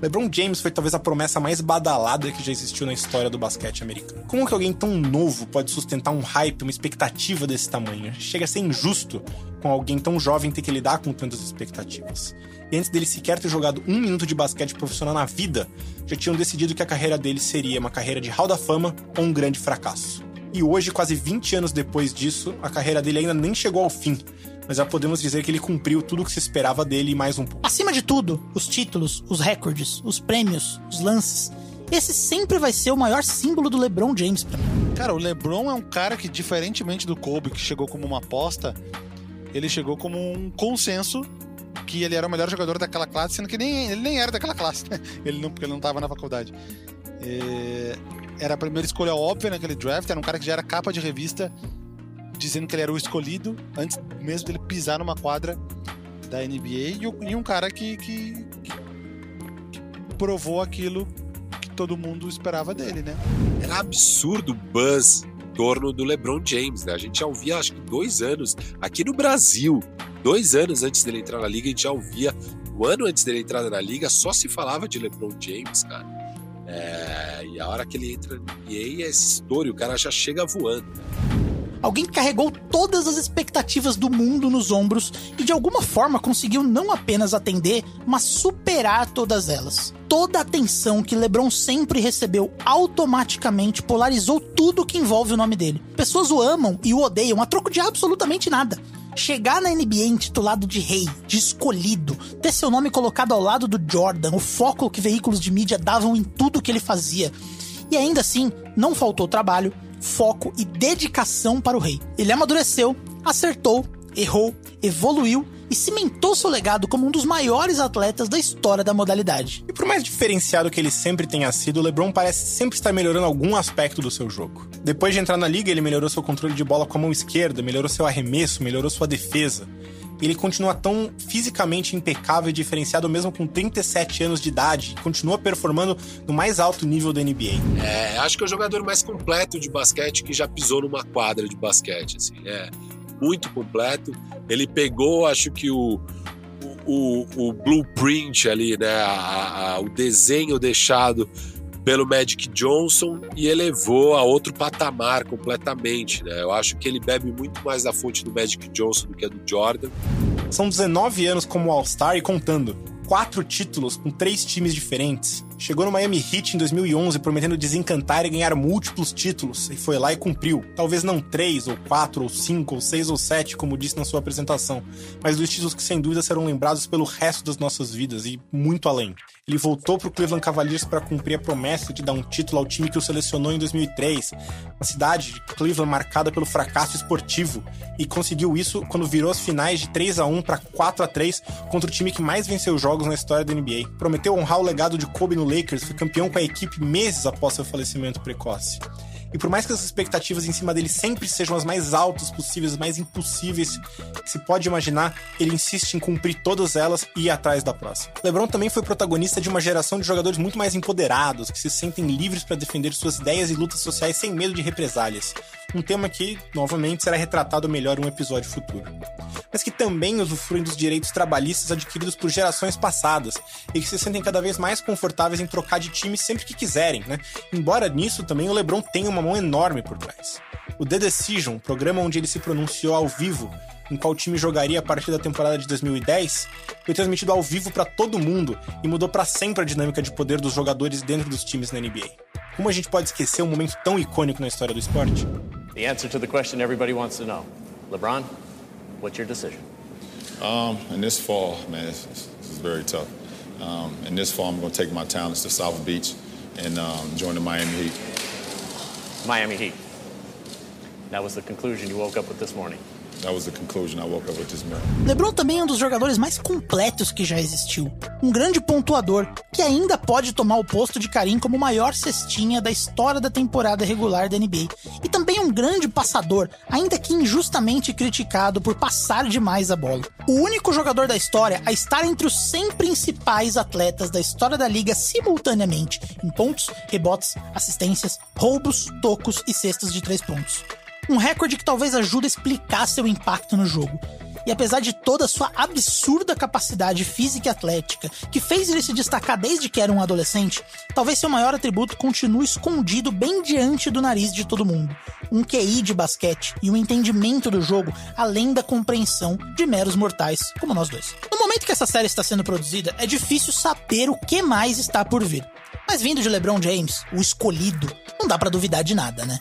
LeBron James foi talvez a promessa mais badalada que já existiu na história do basquete americano. Como que alguém tão novo pode sustentar um hype, uma expectativa desse tamanho? Chega a ser injusto com alguém tão jovem ter que lidar com tantas expectativas. E antes dele sequer ter jogado um minuto de basquete profissional na vida, já tinham decidido que a carreira dele seria uma carreira de hall da fama ou um grande fracasso. E hoje, quase 20 anos depois disso, a carreira dele ainda nem chegou ao fim, mas já podemos dizer que ele cumpriu tudo o que se esperava dele e mais um pouco. Acima de tudo, os títulos, os recordes, os prêmios, os lances. Esse sempre vai ser o maior símbolo do LeBron James pra mim. Cara, o LeBron é um cara que, diferentemente do Kobe, que chegou como uma aposta, ele chegou como um consenso que ele era o melhor jogador daquela classe, sendo que nem, ele nem era daquela classe, né? Ele não, porque ele não estava na faculdade. É, era a primeira escolha óbvia naquele draft, era um cara que já era capa de revista dizendo que ele era o escolhido antes mesmo dele pisar numa quadra da NBA e, um cara que, que, que, provou aquilo que todo mundo esperava dele, né? Era absurdo o buzz em torno do LeBron James, né? A gente já ouvia acho que dois anos aqui no Brasil, dois anos antes dele entrar na liga, a gente já ouvia, um ano antes dele entrar na liga, só se falava de LeBron James, cara. É, e a hora que ele entra na NBA é história, o cara já chega voando. Né? Alguém que carregou todas as expectativas do mundo nos ombros e de alguma forma conseguiu não apenas atender, mas superar todas elas. Toda a atenção que LeBron sempre recebeu automaticamente polarizou tudo que envolve o nome dele. Pessoas o amam e o odeiam a troco de absolutamente nada. Chegar na NBA intitulado de rei, de escolhido, ter seu nome colocado ao lado do Jordan, o foco que veículos de mídia davam em tudo que ele fazia. E ainda assim, não faltou trabalho, foco e dedicação para o rei. Ele amadureceu, acertou, errou, evoluiu e cimentou seu legado como um dos maiores atletas da história da modalidade. E por mais diferenciado que ele sempre tenha sido, o LeBron parece sempre estar melhorando algum aspecto do seu jogo. Depois de entrar na liga, ele melhorou seu controle de bola com a mão esquerda, melhorou seu arremesso, melhorou sua defesa ele continua tão fisicamente impecável e diferenciado mesmo com 37 anos de idade continua performando no mais alto nível da NBA. É, acho que é o jogador mais completo de basquete que já pisou numa quadra de basquete, assim, é muito completo. Ele pegou, acho que o, o, o, o blueprint ali, né, a, a, o desenho deixado pelo Magic Johnson e elevou a outro patamar completamente. Né? Eu acho que ele bebe muito mais da fonte do Magic Johnson do que a do Jordan. São 19 anos como All-Star e contando. Quatro títulos com três times diferentes. Chegou no Miami Heat em 2011 prometendo desencantar e ganhar múltiplos títulos, e foi lá e cumpriu. Talvez não três, ou quatro, ou cinco, ou seis, ou sete, como disse na sua apresentação, mas dos títulos que sem dúvida serão lembrados pelo resto das nossas vidas e muito além. Ele voltou para o Cleveland Cavaliers para cumprir a promessa de dar um título ao time que o selecionou em 2003, uma cidade de Cleveland marcada pelo fracasso esportivo, e conseguiu isso quando virou as finais de 3 a 1 para 4 a 3 contra o time que mais venceu jogos na história da NBA. Prometeu honrar o legado de Kobe no Lakers, foi campeão com a equipe meses após seu falecimento precoce. E por mais que as expectativas em cima dele sempre sejam as mais altas possíveis, as mais impossíveis que se pode imaginar, ele insiste em cumprir todas elas e ir atrás da próxima. LeBron também foi protagonista de uma geração de jogadores muito mais empoderados, que se sentem livres para defender suas ideias e lutas sociais sem medo de represálias. Um tema que, novamente, será retratado melhor em um episódio futuro. Mas que também usufruem dos direitos trabalhistas adquiridos por gerações passadas e que se sentem cada vez mais confortáveis em trocar de time sempre que quiserem, né? Embora nisso também o LeBron tenha uma uma mão enorme por trás. O The Decision, programa onde ele se pronunciou ao vivo em qual time jogaria a partir da temporada de 2010, foi transmitido ao vivo para todo mundo e mudou para sempre a dinâmica de poder dos jogadores dentro dos times na NBA. Como a gente pode esquecer um momento tão icônico na história do esporte? The answer to the question everybody wants to know. LeBron, what's your decision? Um, in this fall, man, this, this is very tough. Um, in this fall, I'm going to take my talents to South Beach and um, join the Miami Heat. Miami Heat. That was the conclusion you woke up with this morning. That was the conclusion I woke up with this morning. LeBron também é um dos jogadores mais completos que já existiu. Um grande pontuador que ainda pode tomar o posto de Karim como o maior cestinha da história da temporada regular da NBA. E também um grande passador, ainda que injustamente criticado por passar demais a bola. O único jogador da história a estar entre os 100 principais atletas da história da liga simultaneamente em pontos, rebotes, assistências, roubos, tocos e cestas de três pontos um recorde que talvez ajude a explicar seu impacto no jogo. E apesar de toda a sua absurda capacidade física e atlética, que fez ele se destacar desde que era um adolescente, talvez seu maior atributo continue escondido bem diante do nariz de todo mundo. Um QI de basquete e um entendimento do jogo além da compreensão de meros mortais como nós dois. No momento que essa série está sendo produzida, é difícil saber o que mais está por vir. Mas vindo de LeBron James, o escolhido, não dá para duvidar de nada, né?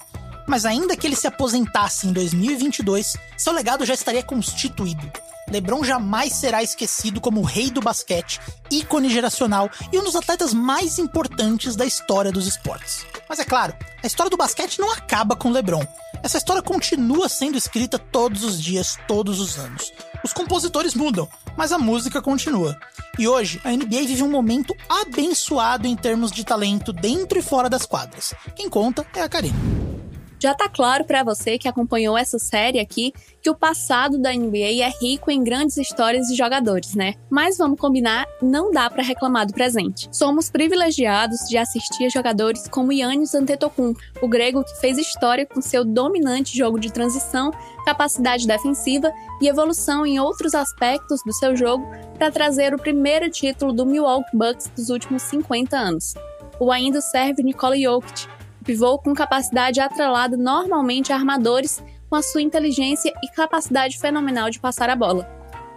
Mas ainda que ele se aposentasse em 2022, seu legado já estaria constituído. LeBron jamais será esquecido como o rei do basquete, ícone geracional e um dos atletas mais importantes da história dos esportes. Mas é claro, a história do basquete não acaba com LeBron. Essa história continua sendo escrita todos os dias, todos os anos. Os compositores mudam, mas a música continua. E hoje, a NBA vive um momento abençoado em termos de talento dentro e fora das quadras. Quem conta é a Karine. Já tá claro para você que acompanhou essa série aqui que o passado da NBA é rico em grandes histórias de jogadores, né? Mas vamos combinar, não dá para reclamar do presente. Somos privilegiados de assistir a jogadores como Yannis Antetokounmpo, o grego que fez história com seu dominante jogo de transição, capacidade defensiva e evolução em outros aspectos do seu jogo para trazer o primeiro título do Milwaukee Bucks dos últimos 50 anos. O ainda serve Nikola Jokic, pivô com capacidade atrelada normalmente a armadores com a sua inteligência e capacidade fenomenal de passar a bola.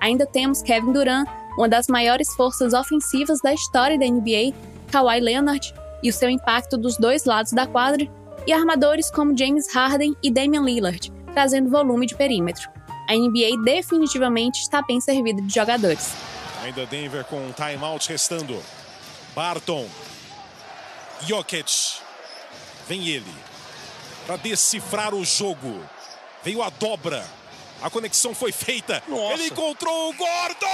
Ainda temos Kevin Durant, uma das maiores forças ofensivas da história da NBA, Kawhi Leonard e o seu impacto dos dois lados da quadra, e armadores como James Harden e Damian Lillard, trazendo volume de perímetro. A NBA definitivamente está bem servida de jogadores. Ainda Denver com um timeout restando. Barton. Jokic. Vem ele para decifrar o jogo. Veio a dobra. A conexão foi feita. Nossa. Ele encontrou o Gordon!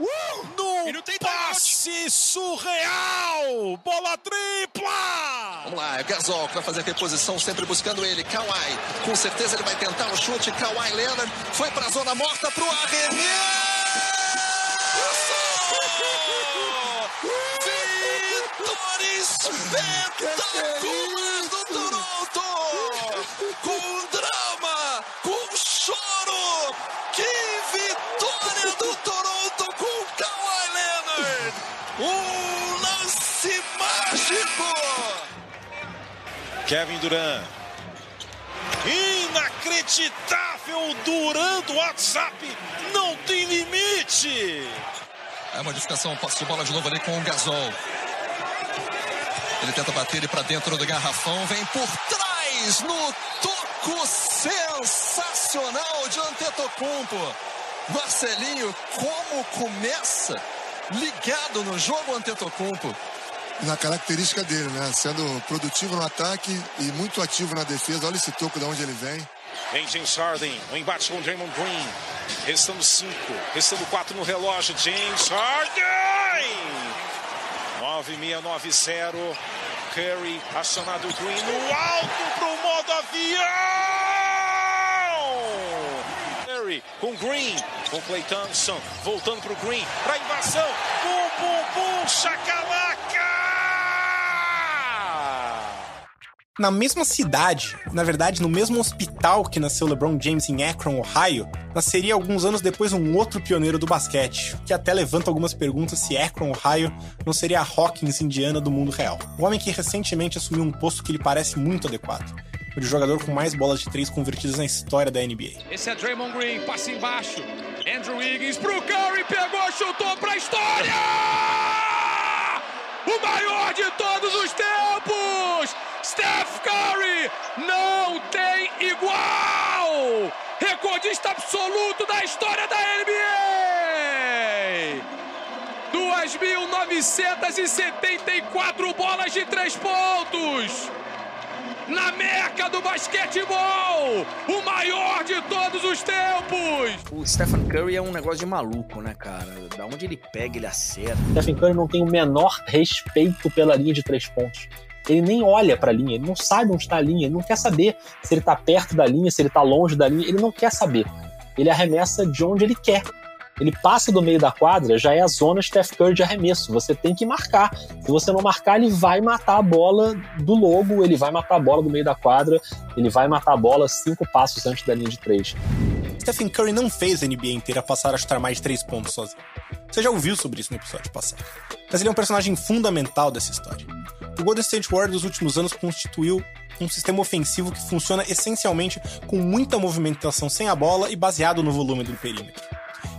Uh! No passe surreal! Bola tripla! Vamos lá, é o Gasol que vai fazer a reposição, sempre buscando ele. Kawhi, com certeza ele vai tentar o chute. Kawhi Leonard foi para a zona morta pro arremesso! Espetacular do Toronto! Com drama, com choro! Que vitória do Toronto com Kawhi Leonard! Um lance mágico! Kevin Durant. Inacreditável! Durant do WhatsApp não tem limite! É a modificação, posse de bola de novo ali com o Gasol. Ele tenta bater ele para dentro do garrafão, vem por trás no toco sensacional de Antetokounmpo. Marcelinho, como começa ligado no jogo Antetokounmpo. Na característica dele, né? Sendo produtivo no ataque e muito ativo na defesa. Olha esse toco de onde ele vem. Vem James Harden, o embate com o Draymond Green. Restando 5, restando 4 no relógio. James Harden! 9690. Curry acionado Green no alto pro modo avião! Curry com Green, com Clay Thompson, voltando pro Green, pra invasão. Bum, bum, bum, chacalaca! Na mesma cidade, na verdade, no mesmo hospital que nasceu LeBron James em Akron, Ohio, nasceria alguns anos depois um outro pioneiro do basquete, que até levanta algumas perguntas se Akron, Ohio, não seria a Hawkins indiana do mundo real. O homem que recentemente assumiu um posto que lhe parece muito adequado. O de jogador com mais bolas de três convertidas na história da NBA. Esse é Draymond Green, passe embaixo. Andrew Wiggins pro Curry, pegou, chutou pra história! O maior de todos os tempos! Steph Curry não tem igual! Recordista absoluto da história da NBA! 2.974 bolas de três pontos! Na meca do basquetebol! O maior de todos os tempos! O Stephen Curry é um negócio de maluco, né, cara? Da onde ele pega, ele acerta. Stephen Curry não tem o menor respeito pela linha de três pontos. Ele nem olha para a linha, ele não sabe onde está a linha, ele não quer saber se ele está perto da linha, se ele está longe da linha, ele não quer saber. Ele arremessa de onde ele quer. Ele passa do meio da quadra, já é a zona Steph Curry de arremesso. Você tem que marcar. Se você não marcar, ele vai matar a bola do logo, ele vai matar a bola do meio da quadra, ele vai matar a bola cinco passos antes da linha de três. Stephen Curry não fez a NBA inteira passar a chutar mais de três pontos sozinho. Você já ouviu sobre isso no episódio passado. Mas ele é um personagem fundamental dessa história. O Golden State Warriors dos últimos anos constituiu um sistema ofensivo que funciona essencialmente com muita movimentação sem a bola e baseado no volume do perímetro.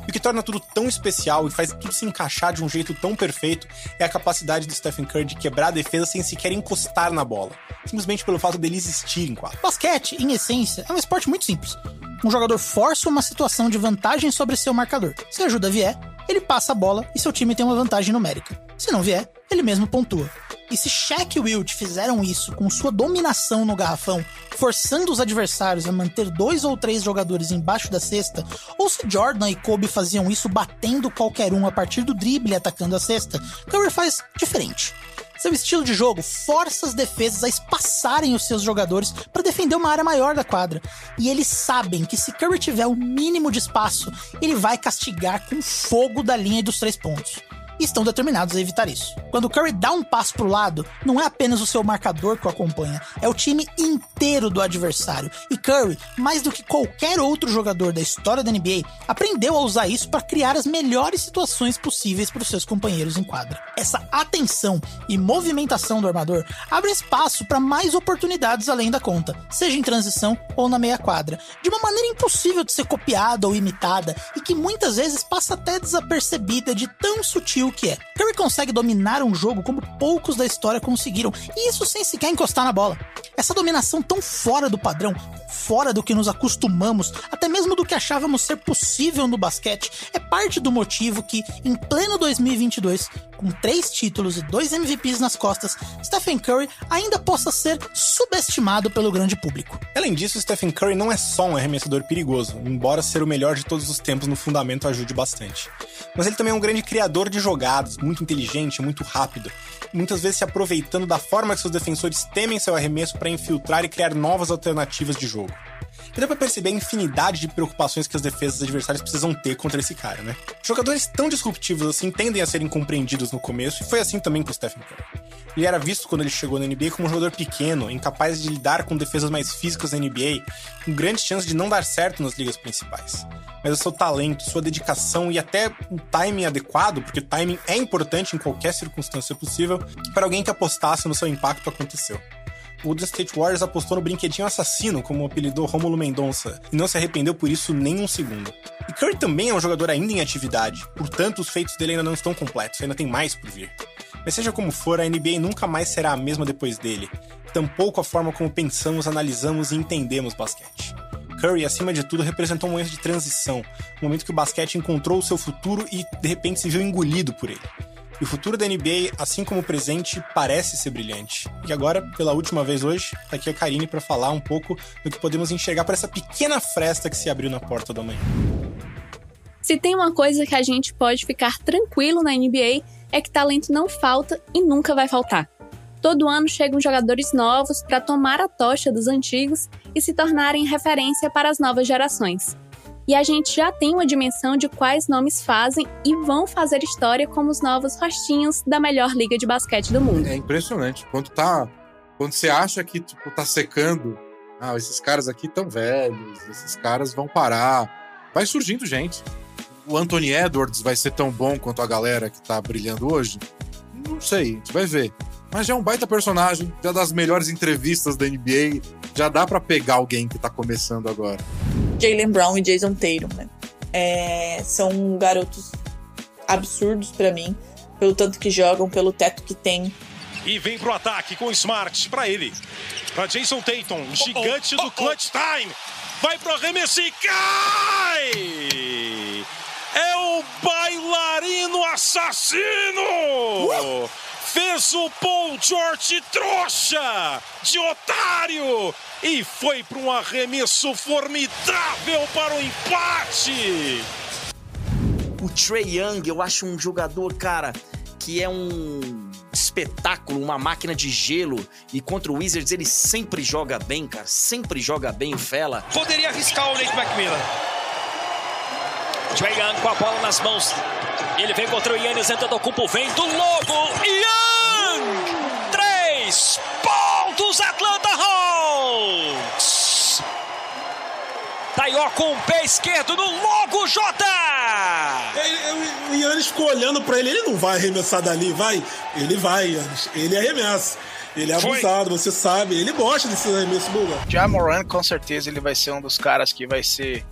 E o que torna tudo tão especial e faz tudo se encaixar de um jeito tão perfeito é a capacidade do Stephen Curry de quebrar a defesa sem sequer encostar na bola, simplesmente pelo fato dele existir em quadro. Basquete, em essência, é um esporte muito simples. Um jogador força uma situação de vantagem sobre seu marcador. Se a ajuda vier, ele passa a bola e seu time tem uma vantagem numérica. Se não vier, ele mesmo pontua. E se Shaq e Wilt fizeram isso com sua dominação no garrafão, forçando os adversários a manter dois ou três jogadores embaixo da cesta, ou se Jordan e Kobe faziam isso batendo qualquer um a partir do drible atacando a cesta, Curry faz diferente. Seu estilo de jogo força as defesas a espaçarem os seus jogadores para defender uma área maior da quadra. E eles sabem que se Curry tiver o mínimo de espaço, ele vai castigar com fogo da linha dos três pontos estão determinados a evitar isso. Quando o Curry dá um passo pro lado, não é apenas o seu marcador que o acompanha, é o time inteiro do adversário. E Curry, mais do que qualquer outro jogador da história da NBA, aprendeu a usar isso para criar as melhores situações possíveis para os seus companheiros em quadra. Essa atenção e movimentação do armador abre espaço para mais oportunidades além da conta, seja em transição ou na meia quadra, de uma maneira impossível de ser copiada ou imitada e que muitas vezes passa até desapercebida de tão sutil o que é. Curry consegue dominar um jogo como poucos da história conseguiram, e isso sem sequer encostar na bola. Essa dominação tão fora do padrão, fora do que nos acostumamos, até mesmo do que achávamos ser possível no basquete, é parte do motivo que, em pleno 2022, com três títulos e dois MVPs nas costas, Stephen Curry ainda possa ser subestimado pelo grande público. Além disso, Stephen Curry não é só um arremessador perigoso, embora ser o melhor de todos os tempos no fundamento ajude bastante. Mas ele também é um grande criador de jogadas, muito inteligente, muito rápido, muitas vezes se aproveitando da forma que seus defensores temem seu arremesso para infiltrar e criar novas alternativas de jogo. E dá pra perceber a infinidade de preocupações que as defesas adversárias precisam ter contra esse cara, né? Jogadores tão disruptivos assim tendem a ser incompreendidos no começo, e foi assim também com o Stephen Curry. Ele era visto quando ele chegou na NBA como um jogador pequeno, incapaz de lidar com defesas mais físicas da NBA, com grandes chances de não dar certo nas ligas principais. Mas o seu talento, sua dedicação e até um timing adequado, porque o timing é importante em qualquer circunstância possível, para alguém que apostasse no seu impacto aconteceu o Golden State Warriors apostou no brinquedinho assassino, como apelidou Romulo Mendonça, e não se arrependeu por isso nem um segundo. E Curry também é um jogador ainda em atividade, portanto os feitos dele ainda não estão completos, ainda tem mais por vir. Mas seja como for, a NBA nunca mais será a mesma depois dele, tampouco a forma como pensamos, analisamos e entendemos basquete. Curry, acima de tudo, representou um momento de transição, um momento que o basquete encontrou o seu futuro e de repente se viu engolido por ele. E o futuro da NBA, assim como o presente, parece ser brilhante. E agora, pela última vez hoje, tá aqui a Karine para falar um pouco do que podemos enxergar para essa pequena fresta que se abriu na porta da manhã. Se tem uma coisa que a gente pode ficar tranquilo na NBA é que talento não falta e nunca vai faltar. Todo ano chegam jogadores novos para tomar a tocha dos antigos e se tornarem referência para as novas gerações. E a gente já tem uma dimensão de quais nomes fazem e vão fazer história como os novos rostinhos da melhor liga de basquete do mundo. É impressionante. Quando tá. Quando você acha que tipo, tá secando, ah, esses caras aqui tão velhos, esses caras vão parar. Vai surgindo gente. O Anthony Edwards vai ser tão bom quanto a galera que tá brilhando hoje? Não sei, a gente vai ver. Mas já é um baita personagem, já das melhores entrevistas da NBA, já dá para pegar alguém que tá começando agora. Jalen Brown e Jason Tatum, né? É, são garotos absurdos para mim, pelo tanto que jogam, pelo teto que tem. E vem pro ataque com o Smart para ele. Para Jason Tatum, gigante oh, oh, oh, do clutch time. Vai pro arremesso e cai! É o bailarino assassino! Uh! Fez o Paul George trouxa de otário e foi para um arremesso formidável para o empate. O Trey Young, eu acho um jogador, cara, que é um espetáculo, uma máquina de gelo. E contra o Wizards ele sempre joga bem, cara. Sempre joga bem o Fela. Poderia arriscar o Nate McMillan. Trae Young com a bola nas mãos. Ele vem contra o Yannis, entra do cupo, vem do logo. Young! Três pontos, Atlanta Hawks! Taió com o pé esquerdo no logo, Jota! O Yannis ficou olhando pra ele, ele não vai arremessar dali, vai? Ele vai, Yannis. Ele arremessa. Ele é Foi. abusado, você sabe. Ele gosta desse arremesso buga. Jamoran, com certeza, ele vai ser um dos caras que vai ser.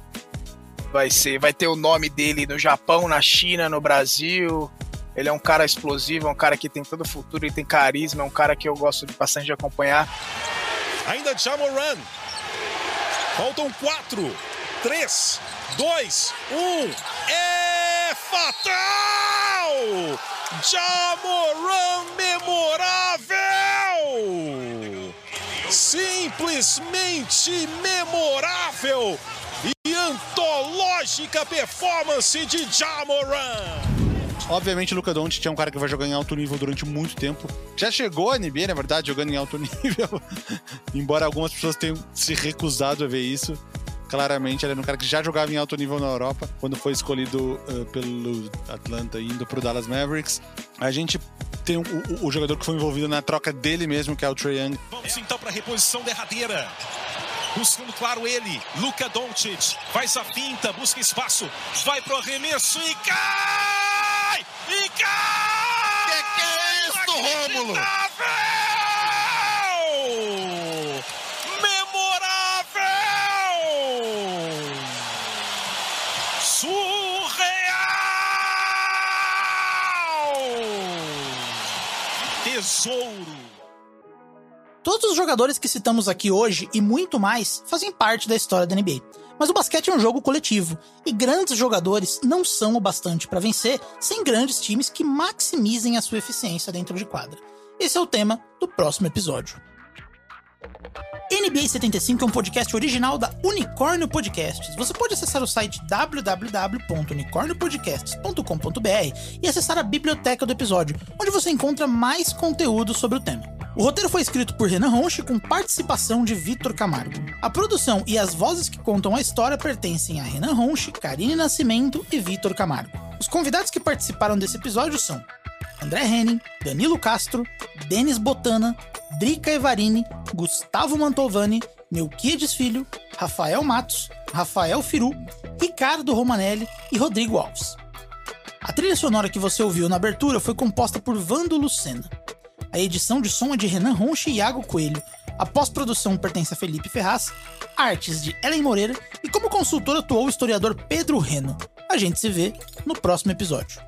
Vai ser. Vai ter o nome dele no Japão, na China, no Brasil. Ele é um cara explosivo, é um cara que tem todo o futuro, ele tem carisma, é um cara que eu gosto bastante de acompanhar. Ainda Jamoran. Faltam quatro, três, dois, um. É fatal! Jamoran memorável! Simplesmente memorável! Antológica performance de Jamoran! Obviamente, o Luca Doncic é um cara que vai jogar em alto nível durante muito tempo. Já chegou à NBA, na verdade, jogando em alto nível. Embora algumas pessoas tenham se recusado a ver isso. Claramente, ele era um cara que já jogava em alto nível na Europa, quando foi escolhido uh, pelo Atlanta indo pro Dallas Mavericks. A gente tem o, o, o, jogador que foi envolvido na troca dele mesmo, que é o Trae Young. Vamos então para a reposição derradeira. Buscando, claro, ele, Luca Doncic. Faz a finta, busca espaço, vai pro arremesso e cai! E cai! Que que é isso, Rômulo? Memorável! Surreal! Tesouro! Todos os jogadores que citamos aqui hoje e muito mais fazem parte da história da NBA. Mas o basquete é um jogo coletivo e grandes jogadores não são o bastante para vencer sem grandes times que maximizem a sua eficiência dentro de quadra. Esse é o tema do próximo episódio. NBA 75 é um podcast original da Unicórnio Podcasts. Você pode acessar o site www.unicorniopodcasts.com.br e acessar a biblioteca do episódio, onde você encontra mais conteúdo sobre o tema. O roteiro foi escrito por Renan Ronchi com participação de Vitor Camargo. A produção e as vozes que contam a história pertencem a Renan Ronchi, Karine Nascimento e Vitor Camargo. Os convidados que participaram desse episódio são André Henning, Danilo Castro, Denis Botana, Drica Evarini, Gustavo Mantovani, Melquiades Filho, Rafael Matos, Rafael Firu, Ricardo Romanelli e Rodrigo Alves. A trilha sonora que você ouviu na abertura foi composta por Vando Lucena. A edição de som é de Renan Ronchi e Iago Coelho. A pós-produção pertence a Felipe Ferraz, artes de Ellen Moreira e como consultor atuou o historiador Pedro Reno. A gente se vê no próximo episódio.